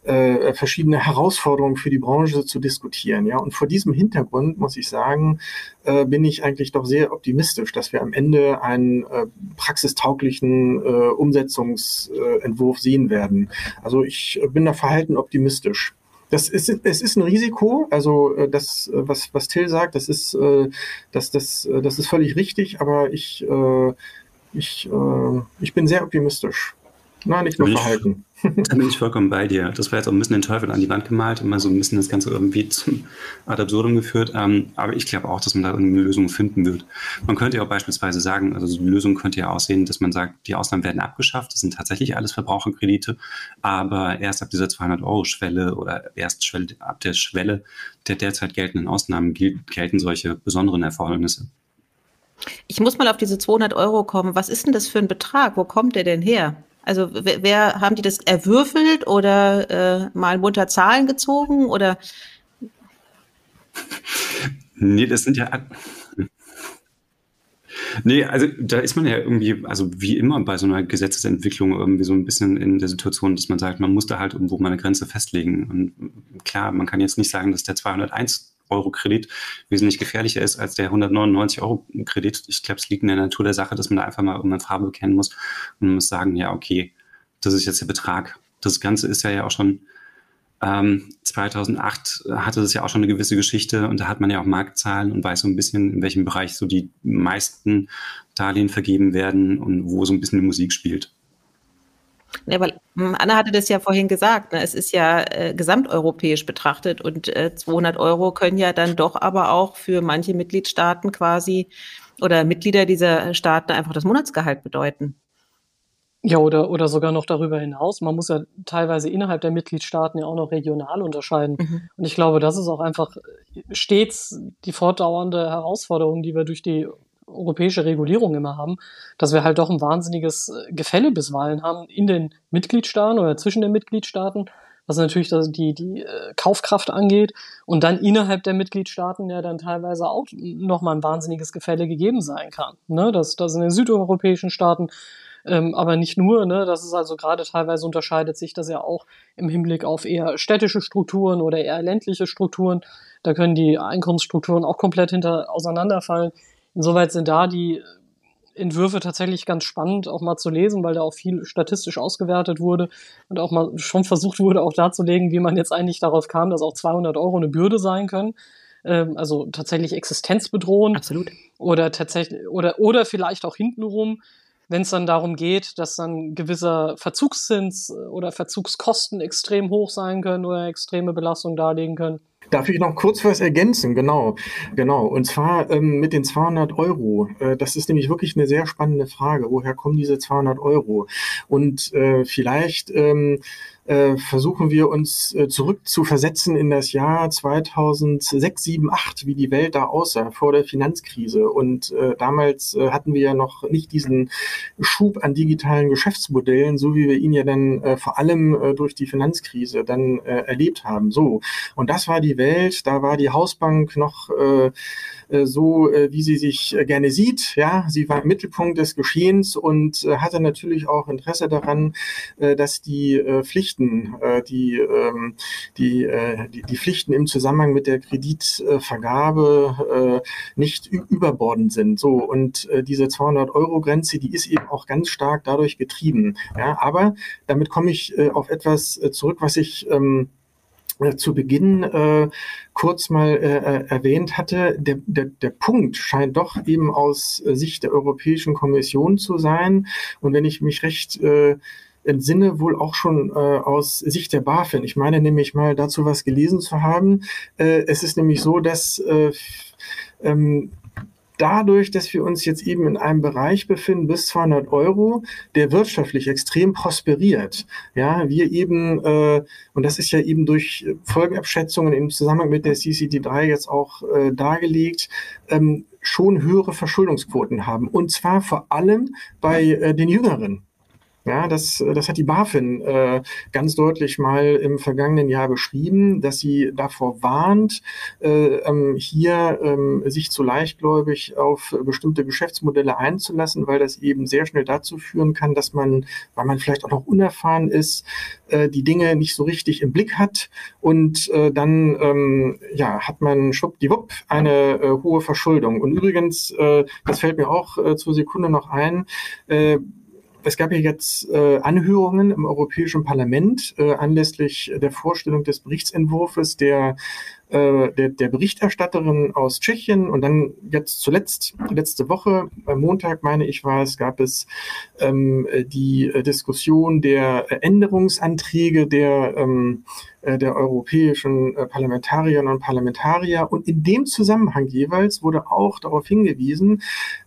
äh, verschiedene Herausforderungen für die Branche zu diskutieren. Ja, und vor diesem Hintergrund muss ich sagen, äh, bin ich eigentlich doch sehr optimistisch, dass wir am Ende einen äh, praxistauglichen äh, Umsetzungsentwurf sehen werden. Also ich bin da verhalten optimistisch. Das ist, es ist ein Risiko, also äh, das, was, was Till sagt, das ist, äh, das, das, das ist völlig richtig, aber ich, ich, äh, ich bin sehr optimistisch. Nein, nicht nur verhalten. Da bin ich vollkommen bei dir. Das war jetzt auch ein bisschen den Teufel an die Wand gemalt und mal so ein bisschen das Ganze irgendwie zum Ad absurdum geführt. Ähm, aber ich glaube auch, dass man da eine Lösung finden wird. Man könnte ja auch beispielsweise sagen, also die Lösung könnte ja aussehen, dass man sagt, die Ausnahmen werden abgeschafft. Das sind tatsächlich alles Verbraucherkredite. Aber erst ab dieser 200-Euro-Schwelle oder erst ab der Schwelle der derzeit geltenden Ausnahmen gelten solche besonderen Erfordernisse. Ich muss mal auf diese 200 Euro kommen. Was ist denn das für ein Betrag? Wo kommt der denn her? Also wer, wer haben die das erwürfelt oder äh, mal munter Zahlen gezogen oder? Nee, das sind ja Nee, also da ist man ja irgendwie, also wie immer bei so einer Gesetzesentwicklung irgendwie so ein bisschen in der Situation, dass man sagt, man muss da halt irgendwo mal eine Grenze festlegen. Und klar, man kann jetzt nicht sagen, dass der 201 Euro Kredit wesentlich gefährlicher ist als der 199 Euro Kredit. Ich glaube, es liegt in der Natur der Sache, dass man da einfach mal irgendeine Farbe bekennen muss und muss sagen, ja, okay, das ist jetzt der Betrag. Das Ganze ist ja, ja auch schon ähm, 2008 hatte das ja auch schon eine gewisse Geschichte und da hat man ja auch Marktzahlen und weiß so ein bisschen, in welchem Bereich so die meisten Darlehen vergeben werden und wo so ein bisschen die Musik spielt. Ja, weil hm, Anna hatte das ja vorhin gesagt, ne? es ist ja äh, gesamteuropäisch betrachtet und äh, 200 Euro können ja dann doch aber auch für manche Mitgliedstaaten quasi oder Mitglieder dieser Staaten einfach das Monatsgehalt bedeuten. Ja, oder, oder sogar noch darüber hinaus. Man muss ja teilweise innerhalb der Mitgliedstaaten ja auch noch regional unterscheiden. Mhm. Und ich glaube, das ist auch einfach stets die fortdauernde Herausforderung, die wir durch die europäische Regulierung immer haben, dass wir halt doch ein wahnsinniges Gefälle bisweilen haben in den Mitgliedstaaten oder zwischen den Mitgliedstaaten, was natürlich die, die äh, Kaufkraft angeht und dann innerhalb der Mitgliedstaaten ja dann teilweise auch nochmal ein wahnsinniges Gefälle gegeben sein kann. Ne? Dass, dass in den südeuropäischen Staaten ähm, aber nicht nur, ne? Das ist also gerade teilweise unterscheidet sich das ja auch im Hinblick auf eher städtische Strukturen oder eher ländliche Strukturen. Da können die Einkommensstrukturen auch komplett hinter auseinanderfallen. Insoweit sind da die Entwürfe tatsächlich ganz spannend auch mal zu lesen, weil da auch viel statistisch ausgewertet wurde und auch mal schon versucht wurde, auch darzulegen, wie man jetzt eigentlich darauf kam, dass auch 200 Euro eine Bürde sein können. Ähm, also tatsächlich existenzbedrohend. Absolut. Oder tatsächlich, oder, oder vielleicht auch hintenrum wenn es dann darum geht, dass dann gewisser Verzugszins oder Verzugskosten extrem hoch sein können oder extreme Belastung darlegen können. Darf ich noch kurz was ergänzen? Genau, genau. Und zwar ähm, mit den 200 Euro. Äh, das ist nämlich wirklich eine sehr spannende Frage. Woher kommen diese 200 Euro? Und äh, vielleicht ähm, äh, versuchen wir uns äh, zurück zu versetzen in das Jahr 2006, 7, 8, wie die Welt da aussah vor der Finanzkrise. Und äh, damals äh, hatten wir ja noch nicht diesen Schub an digitalen Geschäftsmodellen, so wie wir ihn ja dann äh, vor allem äh, durch die Finanzkrise dann äh, erlebt haben. So. Und das war die Welt, da war die Hausbank noch äh, äh, so, äh, wie sie sich äh, gerne sieht. Ja, sie war im Mittelpunkt des Geschehens und hatte natürlich auch Interesse daran, dass die Pflichten, die, ähm, die, die, die Pflichten im Zusammenhang mit der Kreditvergabe nicht überbordend sind. So und diese 200 Euro Grenze, die ist eben auch ganz stark dadurch getrieben. Ja, aber damit komme ich auf etwas zurück, was ich ähm, äh, zu Beginn äh, kurz mal äh, äh, erwähnt hatte, der, der, der Punkt scheint doch eben aus Sicht der Europäischen Kommission zu sein. Und wenn ich mich recht äh, entsinne, wohl auch schon äh, aus Sicht der BaFin. Ich meine nämlich mal dazu was gelesen zu haben. Äh, es ist nämlich so, dass äh, ähm, dadurch, dass wir uns jetzt eben in einem Bereich befinden bis 200 Euro, der wirtschaftlich extrem prosperiert, ja, wir eben, äh, und das ist ja eben durch Folgenabschätzungen im Zusammenhang mit der CCD3 jetzt auch äh, dargelegt, ähm, schon höhere Verschuldungsquoten haben. Und zwar vor allem bei äh, den Jüngeren. Ja, das, das hat die BaFin äh, ganz deutlich mal im vergangenen Jahr beschrieben, dass sie davor warnt, äh, ähm, hier ähm, sich zu leichtgläubig auf bestimmte Geschäftsmodelle einzulassen, weil das eben sehr schnell dazu führen kann, dass man, weil man vielleicht auch noch unerfahren ist, äh, die Dinge nicht so richtig im Blick hat und äh, dann ähm, ja, hat man schwuppdiwupp eine äh, hohe Verschuldung. Und übrigens, äh, das fällt mir auch äh, zur Sekunde noch ein, äh, es gab ja jetzt äh, Anhörungen im Europäischen Parlament äh, anlässlich der Vorstellung des Berichtsentwurfs der äh, der, der Berichterstatterin aus Tschechien. Und dann jetzt zuletzt, letzte Woche, am Montag meine ich war es, gab es ähm, die Diskussion der Änderungsanträge der, ähm, äh, der europäischen äh, Parlamentarierinnen und Parlamentarier. Und in dem Zusammenhang jeweils wurde auch darauf hingewiesen,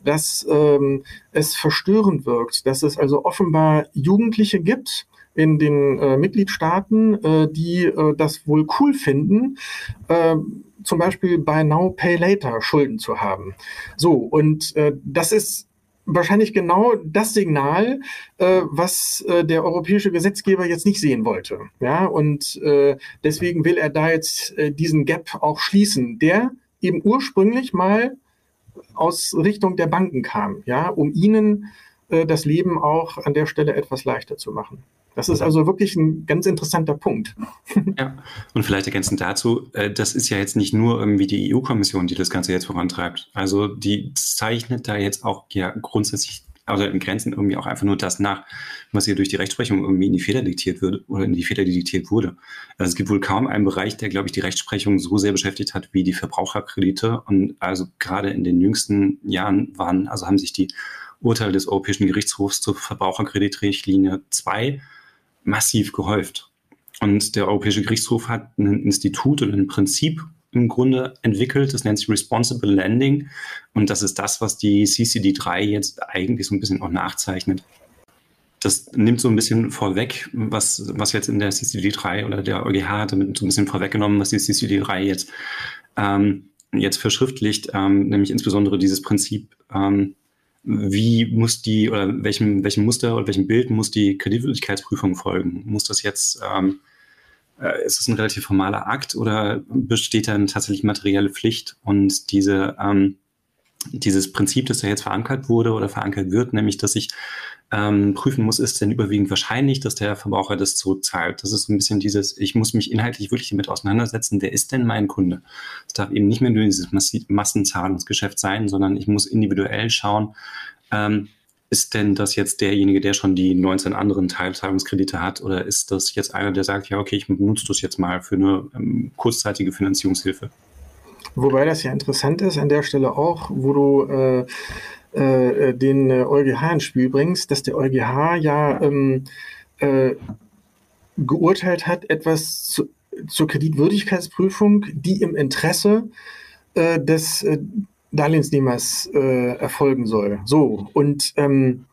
dass ähm, es verstörend wirkt, dass es also offenbar Jugendliche gibt, in den äh, Mitgliedstaaten, äh, die äh, das wohl cool finden, äh, zum Beispiel bei Now Pay Later Schulden zu haben. So, und äh, das ist wahrscheinlich genau das Signal, äh, was äh, der europäische Gesetzgeber jetzt nicht sehen wollte. Ja, und äh, deswegen will er da jetzt äh, diesen Gap auch schließen, der eben ursprünglich mal aus Richtung der Banken kam, ja, um ihnen äh, das Leben auch an der Stelle etwas leichter zu machen. Das ist also wirklich ein ganz interessanter Punkt. Ja, und vielleicht ergänzend dazu, äh, das ist ja jetzt nicht nur irgendwie die EU-Kommission, die das Ganze jetzt vorantreibt. Also die zeichnet da jetzt auch ja grundsätzlich also in Grenzen irgendwie auch einfach nur das nach, was hier durch die Rechtsprechung irgendwie in die Feder diktiert wird oder in die Feder diktiert wurde. Also es gibt wohl kaum einen Bereich, der, glaube ich, die Rechtsprechung so sehr beschäftigt hat wie die Verbraucherkredite. Und also gerade in den jüngsten Jahren waren, also haben sich die Urteile des Europäischen Gerichtshofs zur Verbraucherkreditrichtlinie 2 massiv gehäuft. Und der Europäische Gerichtshof hat ein Institut oder ein Prinzip im Grunde entwickelt, das nennt sich Responsible Lending. Und das ist das, was die CCD3 jetzt eigentlich so ein bisschen auch nachzeichnet. Das nimmt so ein bisschen vorweg, was, was jetzt in der CCD3 oder der EuGH damit so ein bisschen vorweggenommen, was die CCD3 jetzt, ähm, jetzt verschriftlicht, ähm, nämlich insbesondere dieses Prinzip, ähm, wie muss die oder welchem, welchem Muster oder welchem Bild muss die Kreditwürdigkeitsprüfung folgen? Muss das jetzt, ähm, äh, ist es ein relativ formaler Akt oder besteht da eine tatsächlich materielle Pflicht? Und diese, ähm, dieses Prinzip, das da jetzt verankert wurde oder verankert wird, nämlich, dass ich ähm, prüfen muss, ist denn überwiegend wahrscheinlich, dass der Verbraucher das zurückzahlt. Das ist so ein bisschen dieses, ich muss mich inhaltlich wirklich damit auseinandersetzen, wer ist denn mein Kunde? Es darf eben nicht mehr nur dieses Massenzahlungsgeschäft sein, sondern ich muss individuell schauen, ähm, ist denn das jetzt derjenige, der schon die 19 anderen Teilzahlungskredite hat oder ist das jetzt einer, der sagt, ja, okay, ich benutze das jetzt mal für eine ähm, kurzzeitige Finanzierungshilfe? Wobei das ja interessant ist an der Stelle auch, wo du äh, äh, den äh, EuGH ins Spiel bringst, dass der EuGH ja ähm, äh, geurteilt hat, etwas zu, zur Kreditwürdigkeitsprüfung, die im Interesse äh, des äh, Darlehensnehmers äh, erfolgen soll. So, und ähm,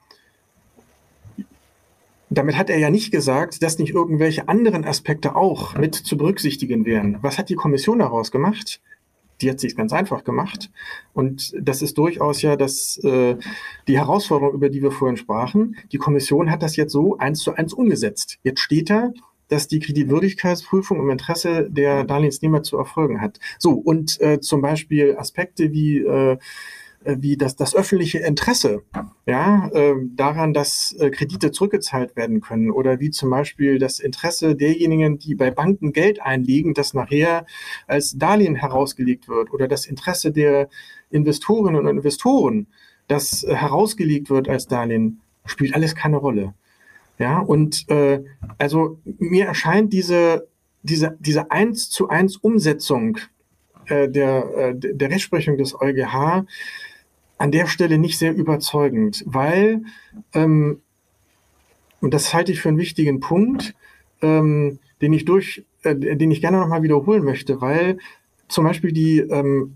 damit hat er ja nicht gesagt, dass nicht irgendwelche anderen Aspekte auch mit zu berücksichtigen wären. Was hat die Kommission daraus gemacht? Die hat sich ganz einfach gemacht. Und das ist durchaus ja das, äh, die Herausforderung, über die wir vorhin sprachen. Die Kommission hat das jetzt so eins zu eins umgesetzt. Jetzt steht da, dass die Kreditwürdigkeitsprüfung im Interesse der Darlehensnehmer zu erfolgen hat. So, und äh, zum Beispiel Aspekte wie äh, wie das, das öffentliche Interesse ja, äh, daran, dass äh, Kredite zurückgezahlt werden können oder wie zum Beispiel das Interesse derjenigen, die bei Banken Geld einlegen, das nachher als Darlehen herausgelegt wird oder das Interesse der Investorinnen und Investoren, das äh, herausgelegt wird als Darlehen, spielt alles keine Rolle. Ja, und äh, also mir erscheint diese, diese, diese eins zu eins Umsetzung äh, der, äh, der Rechtsprechung des EuGH an der Stelle nicht sehr überzeugend, weil, ähm, und das halte ich für einen wichtigen Punkt, ähm, den ich durch, äh, den ich gerne nochmal wiederholen möchte, weil zum Beispiel die ähm,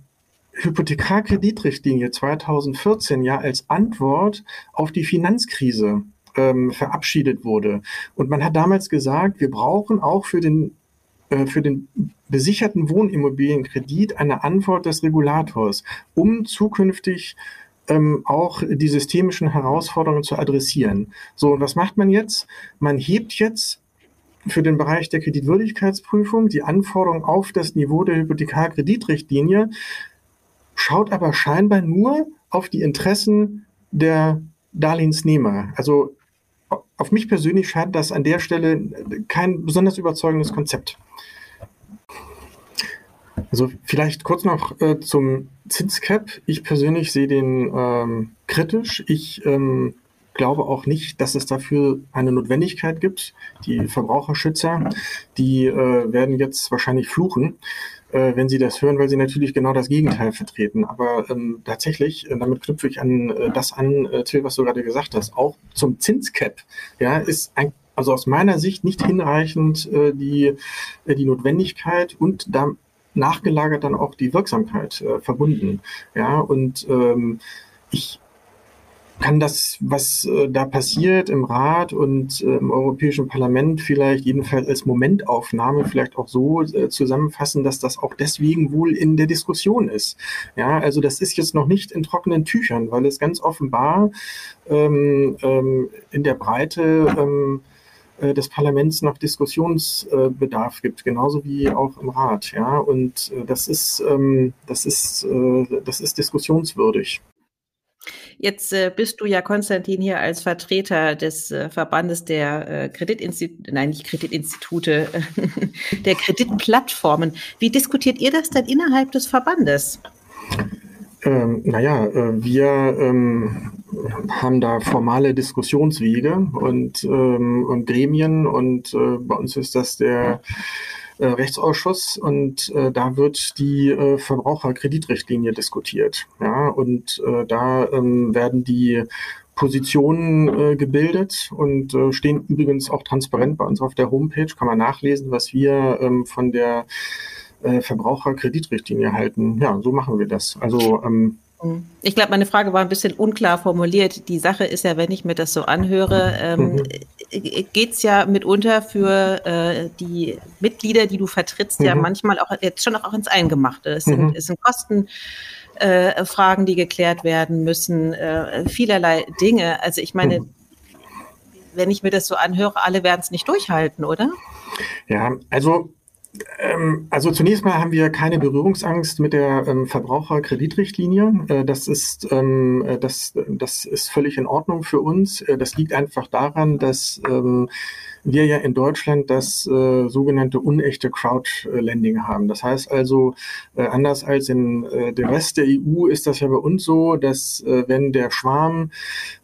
Hypothekarkreditrichtlinie 2014 ja als Antwort auf die Finanzkrise ähm, verabschiedet wurde. Und man hat damals gesagt, wir brauchen auch für den für den besicherten Wohnimmobilienkredit eine Antwort des Regulators, um zukünftig ähm, auch die systemischen Herausforderungen zu adressieren. So, und was macht man jetzt? Man hebt jetzt für den Bereich der Kreditwürdigkeitsprüfung die Anforderungen auf das Niveau der Hypothekarkreditrichtlinie, schaut aber scheinbar nur auf die Interessen der Darlehensnehmer. Also auf mich persönlich scheint das an der Stelle kein besonders überzeugendes Konzept. Also vielleicht kurz noch äh, zum Zinscap. Ich persönlich sehe den ähm, kritisch. Ich ähm, glaube auch nicht, dass es dafür eine Notwendigkeit gibt. Die Verbraucherschützer, die äh, werden jetzt wahrscheinlich fluchen, äh, wenn sie das hören, weil sie natürlich genau das Gegenteil vertreten. Aber ähm, tatsächlich, äh, damit knüpfe ich an äh, das an, äh, Till, was du gerade gesagt hast, auch zum Zinscap, ja, ist ein also aus meiner Sicht nicht hinreichend äh, die, äh, die Notwendigkeit und da nachgelagert dann auch die Wirksamkeit äh, verbunden. Ja, und ähm, ich kann das, was äh, da passiert im Rat und äh, im Europäischen Parlament vielleicht jedenfalls als Momentaufnahme vielleicht auch so äh, zusammenfassen, dass das auch deswegen wohl in der Diskussion ist. Ja, also das ist jetzt noch nicht in trockenen Tüchern, weil es ganz offenbar ähm, ähm, in der Breite ähm, äh, des Parlaments noch Diskussionsbedarf gibt, genauso wie auch im Rat. Ja, und äh, das ist, ähm, das ist, äh, das ist diskussionswürdig. Jetzt äh, bist du ja, Konstantin, hier als Vertreter des äh, Verbandes der äh, Kreditinstitute, nein, nicht Kreditinstitute, der Kreditplattformen. Wie diskutiert ihr das denn innerhalb des Verbandes? Ähm, naja, äh, wir ähm, haben da formale Diskussionswege und, ähm, und Gremien und äh, bei uns ist das der äh, Rechtsausschuss und äh, da wird die äh, Verbraucherkreditrichtlinie diskutiert. Ja, und äh, da ähm, werden die Positionen äh, gebildet und äh, stehen übrigens auch transparent bei uns auf der Homepage. Kann man nachlesen, was wir ähm, von der äh, Verbraucherkreditrichtlinie halten. Ja, so machen wir das. Also ähm, hm. Ich glaube, meine Frage war ein bisschen unklar formuliert. Die Sache ist ja, wenn ich mir das so anhöre, ähm, mhm. geht es ja mitunter für äh, die Mitglieder, die du vertrittst, mhm. ja manchmal auch jetzt schon auch ins Eingemachte. Es sind, mhm. es sind Kosten. Äh, Fragen, die geklärt werden müssen, äh, vielerlei Dinge. Also ich meine, mhm. wenn ich mir das so anhöre, alle werden es nicht durchhalten, oder? Ja, also also zunächst mal haben wir keine Berührungsangst mit der ähm, Verbraucherkreditrichtlinie. Äh, das ist ähm, äh, das, das ist völlig in Ordnung für uns. Äh, das liegt einfach daran, dass ähm, wir ja in Deutschland das äh, sogenannte unechte Crowdlending haben. Das heißt also, äh, anders als in äh, dem Rest der EU ist das ja bei uns so, dass äh, wenn der Schwarm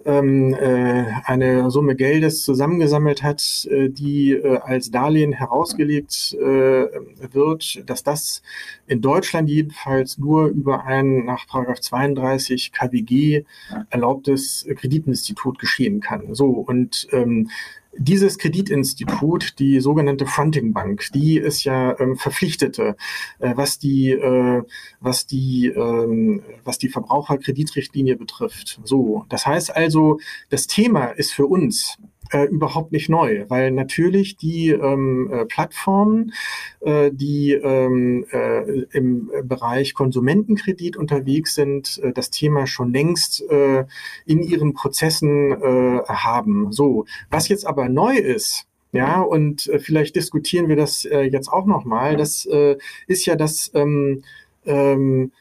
ähm, äh, eine Summe Geldes zusammengesammelt hat, äh, die als Darlehen herausgelegt wird, dass das in Deutschland jedenfalls nur über ein nach 32 KWG erlaubtes Kreditinstitut geschehen kann. So und ähm, dieses Kreditinstitut, die sogenannte Fronting Bank, die ist ja ähm, verpflichtete, äh, was die, äh, was die, ähm, was die Verbraucherkreditrichtlinie betrifft. So, das heißt also, das Thema ist für uns äh, überhaupt nicht neu, weil natürlich die ähm, äh, Plattformen, äh, die ähm, äh, im Bereich Konsumentenkredit unterwegs sind, äh, das Thema schon längst äh, in ihren Prozessen äh, haben. So, was jetzt aber neu ist, ja, und äh, vielleicht diskutieren wir das äh, jetzt auch nochmal. Das äh, ist ja das ähm, ähm,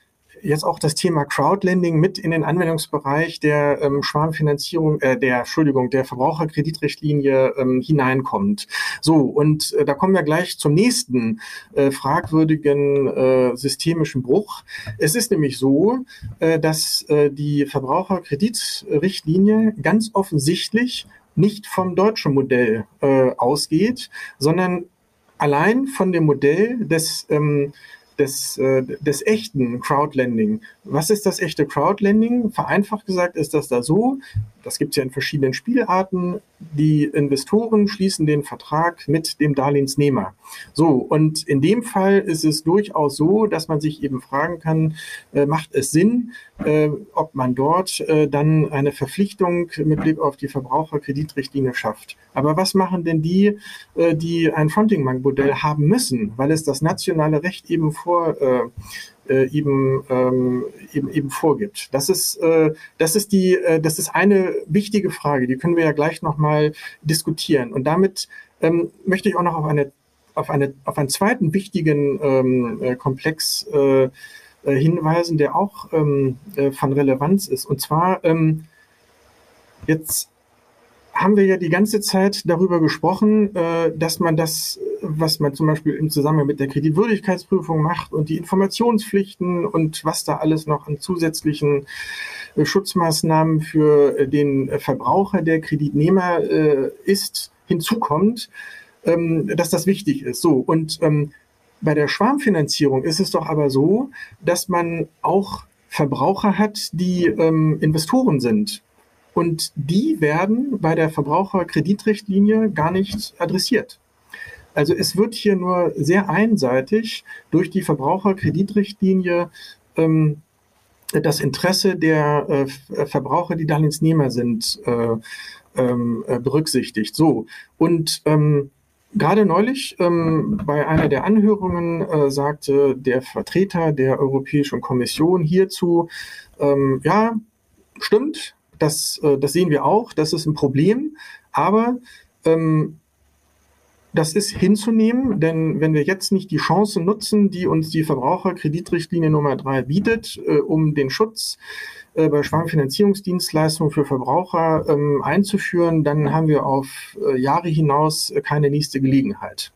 jetzt auch das Thema Crowdlending mit in den Anwendungsbereich der ähm, Schwarmfinanzierung, äh, der Entschuldigung, der Verbraucherkreditrichtlinie ähm, hineinkommt. So, und äh, da kommen wir gleich zum nächsten äh, fragwürdigen äh, systemischen Bruch. Es ist nämlich so, äh, dass äh, die Verbraucherkreditrichtlinie ganz offensichtlich nicht vom deutschen Modell äh, ausgeht, sondern allein von dem Modell des ähm, des, äh, des echten Crowdlending. Was ist das echte Crowdlending? Vereinfacht gesagt ist das da so, das gibt es ja in verschiedenen Spielarten, die Investoren schließen den Vertrag mit dem Darlehensnehmer. So, und in dem Fall ist es durchaus so, dass man sich eben fragen kann, äh, macht es Sinn, äh, ob man dort äh, dann eine Verpflichtung mit Blick auf die Verbraucherkreditrichtlinie schafft. Aber was machen denn die, äh, die ein Fronting-Modell haben müssen, weil es das nationale Recht eben vor äh, eben, ähm, eben, eben vorgibt. Das ist, äh, das ist die, äh, das ist eine wichtige Frage, die können wir ja gleich nochmal diskutieren. Und damit ähm, möchte ich auch noch auf eine, auf eine, auf einen zweiten wichtigen ähm, äh, Komplex äh, äh, hinweisen, der auch ähm, äh, von Relevanz ist. Und zwar ähm, jetzt haben wir ja die ganze Zeit darüber gesprochen, äh, dass man das, was man zum Beispiel im Zusammenhang mit der Kreditwürdigkeitsprüfung macht und die Informationspflichten und was da alles noch an zusätzlichen äh, Schutzmaßnahmen für äh, den Verbraucher, der Kreditnehmer ist, hinzukommt, ähm, dass das wichtig ist. So und ähm, bei der Schwarmfinanzierung ist es doch aber so, dass man auch Verbraucher hat, die ähm, Investoren sind und die werden bei der Verbraucherkreditrichtlinie gar nicht adressiert. Also es wird hier nur sehr einseitig durch die Verbraucherkreditrichtlinie ähm, das Interesse der äh, Verbraucher, die Darlehensnehmer sind, äh, ähm, äh, berücksichtigt. So, und ähm, Gerade neulich ähm, bei einer der Anhörungen äh, sagte der Vertreter der Europäischen Kommission hierzu, ähm, ja, stimmt, das, äh, das sehen wir auch, das ist ein Problem, aber ähm, das ist hinzunehmen, denn wenn wir jetzt nicht die Chancen nutzen, die uns die Verbraucherkreditrichtlinie Nummer drei bietet, äh, um den Schutz äh, bei Schwarmfinanzierungsdienstleistungen für Verbraucher ähm, einzuführen, dann haben wir auf äh, Jahre hinaus äh, keine nächste Gelegenheit.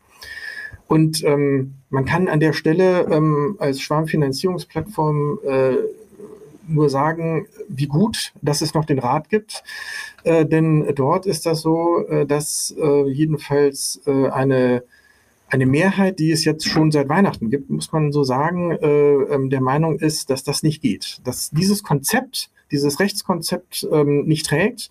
Und ähm, man kann an der Stelle ähm, als Schwarmfinanzierungsplattform äh, nur sagen, wie gut, dass es noch den Rat gibt. Äh, denn dort ist das so, äh, dass äh, jedenfalls äh, eine, eine Mehrheit, die es jetzt schon seit Weihnachten gibt, muss man so sagen, äh, ähm, der Meinung ist, dass das nicht geht. Dass dieses Konzept, dieses Rechtskonzept ähm, nicht trägt,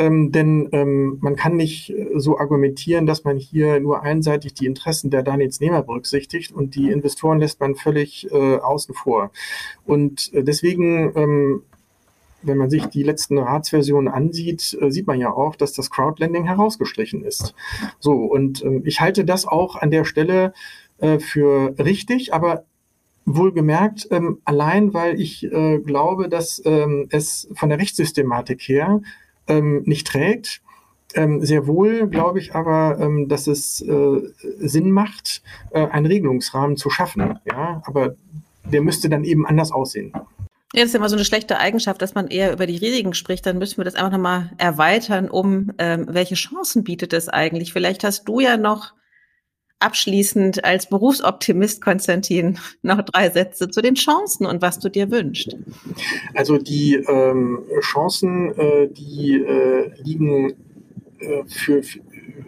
ähm, denn ähm, man kann nicht äh, so argumentieren, dass man hier nur einseitig die Interessen der Darlehensnehmer berücksichtigt und die Investoren lässt man völlig äh, außen vor. Und äh, deswegen ähm, wenn man sich die letzten Ratsversionen ansieht, äh, sieht man ja auch, dass das Crowdlending herausgestrichen ist. So, und ähm, ich halte das auch an der Stelle äh, für richtig, aber wohlgemerkt, ähm, allein weil ich äh, glaube, dass ähm, es von der Rechtssystematik her ähm, nicht trägt. Ähm, sehr wohl glaube ich aber, ähm, dass es äh, Sinn macht, äh, einen Regelungsrahmen zu schaffen. Ja, aber der müsste dann eben anders aussehen. Ja, das ist immer so eine schlechte Eigenschaft, dass man eher über die Risiken spricht. Dann müssen wir das einfach nochmal erweitern, um ähm, welche Chancen bietet es eigentlich? Vielleicht hast du ja noch abschließend als Berufsoptimist, Konstantin, noch drei Sätze zu den Chancen und was du dir wünschst. Also die ähm, Chancen, äh, die äh, liegen äh, für,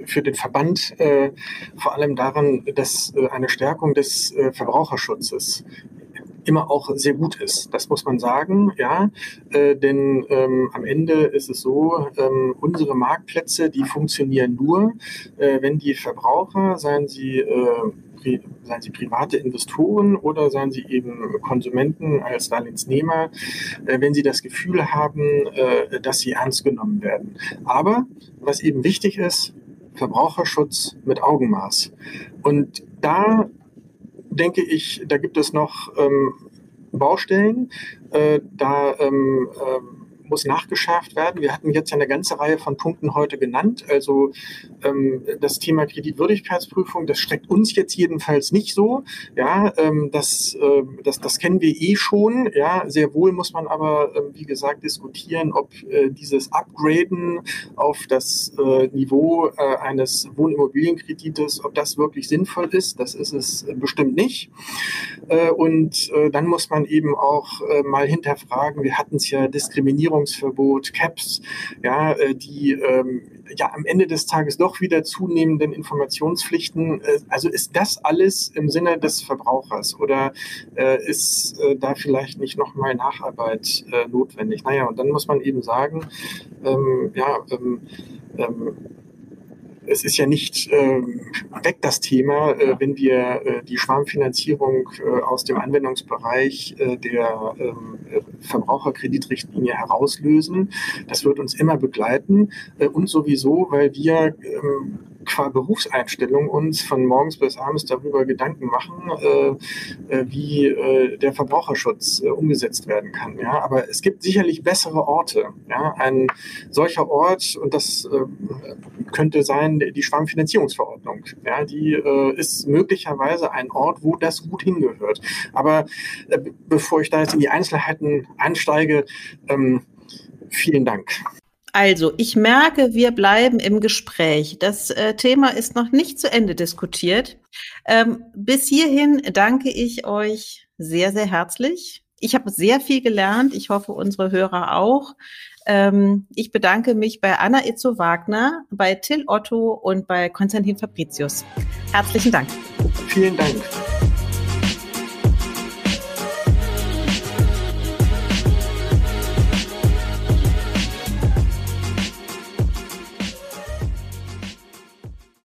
für den Verband äh, vor allem daran, dass äh, eine Stärkung des äh, Verbraucherschutzes immer auch sehr gut ist. Das muss man sagen, ja. Äh, denn ähm, am Ende ist es so, ähm, unsere Marktplätze, die funktionieren nur, äh, wenn die Verbraucher, seien sie äh, seien sie private Investoren oder seien sie eben Konsumenten als Darlehensnehmer, äh, wenn sie das Gefühl haben, äh, dass sie ernst genommen werden. Aber was eben wichtig ist, Verbraucherschutz mit Augenmaß. Und da denke ich, da gibt es noch ähm, Baustellen. Äh, da ähm, ähm, muss nachgeschärft werden. Wir hatten jetzt ja eine ganze Reihe von Punkten heute genannt. Also ähm, das Thema Kreditwürdigkeitsprüfung, das schreckt uns jetzt jedenfalls nicht so. Ja, ähm, das, äh, das, das kennen wir eh schon. Ja, sehr wohl muss man aber, äh, wie gesagt, diskutieren, ob äh, dieses Upgraden auf das äh, Niveau äh, eines Wohnimmobilienkredites, ob das wirklich sinnvoll ist. Das ist es bestimmt nicht. Äh, und äh, dann muss man eben auch äh, mal hinterfragen, wir hatten es ja Diskriminierung Verkaufsverbot, Caps, ja, äh, die ähm, ja am Ende des Tages doch wieder zunehmenden Informationspflichten. Äh, also ist das alles im Sinne des Verbrauchers oder äh, ist äh, da vielleicht nicht nochmal Nacharbeit äh, notwendig? Naja, und dann muss man eben sagen, ähm, ja, ähm, ähm, es ist ja nicht äh, weg das Thema, äh, wenn wir äh, die Schwarmfinanzierung äh, aus dem Anwendungsbereich äh, der ähm, Verbraucherkreditrichtlinie herauslösen. Das wird uns immer begleiten äh, und sowieso, weil wir ähm, qua Berufseinstellung uns von morgens bis abends darüber Gedanken machen, äh, äh, wie äh, der Verbraucherschutz äh, umgesetzt werden kann. Ja, aber es gibt sicherlich bessere Orte. Ja, ein solcher Ort und das äh, könnte sein die Schwarmfinanzierungsverordnung. Ja, die äh, ist möglicherweise ein Ort, wo das gut hingehört. Aber bevor ich da jetzt in die Einzelheiten einsteige, ähm, vielen Dank. Also, ich merke, wir bleiben im Gespräch. Das äh, Thema ist noch nicht zu Ende diskutiert. Ähm, bis hierhin danke ich euch sehr, sehr herzlich. Ich habe sehr viel gelernt. Ich hoffe, unsere Hörer auch. Ähm, ich bedanke mich bei Anna Itzo Wagner, bei Till Otto und bei Konstantin Fabricius. Herzlichen Dank. Vielen Dank.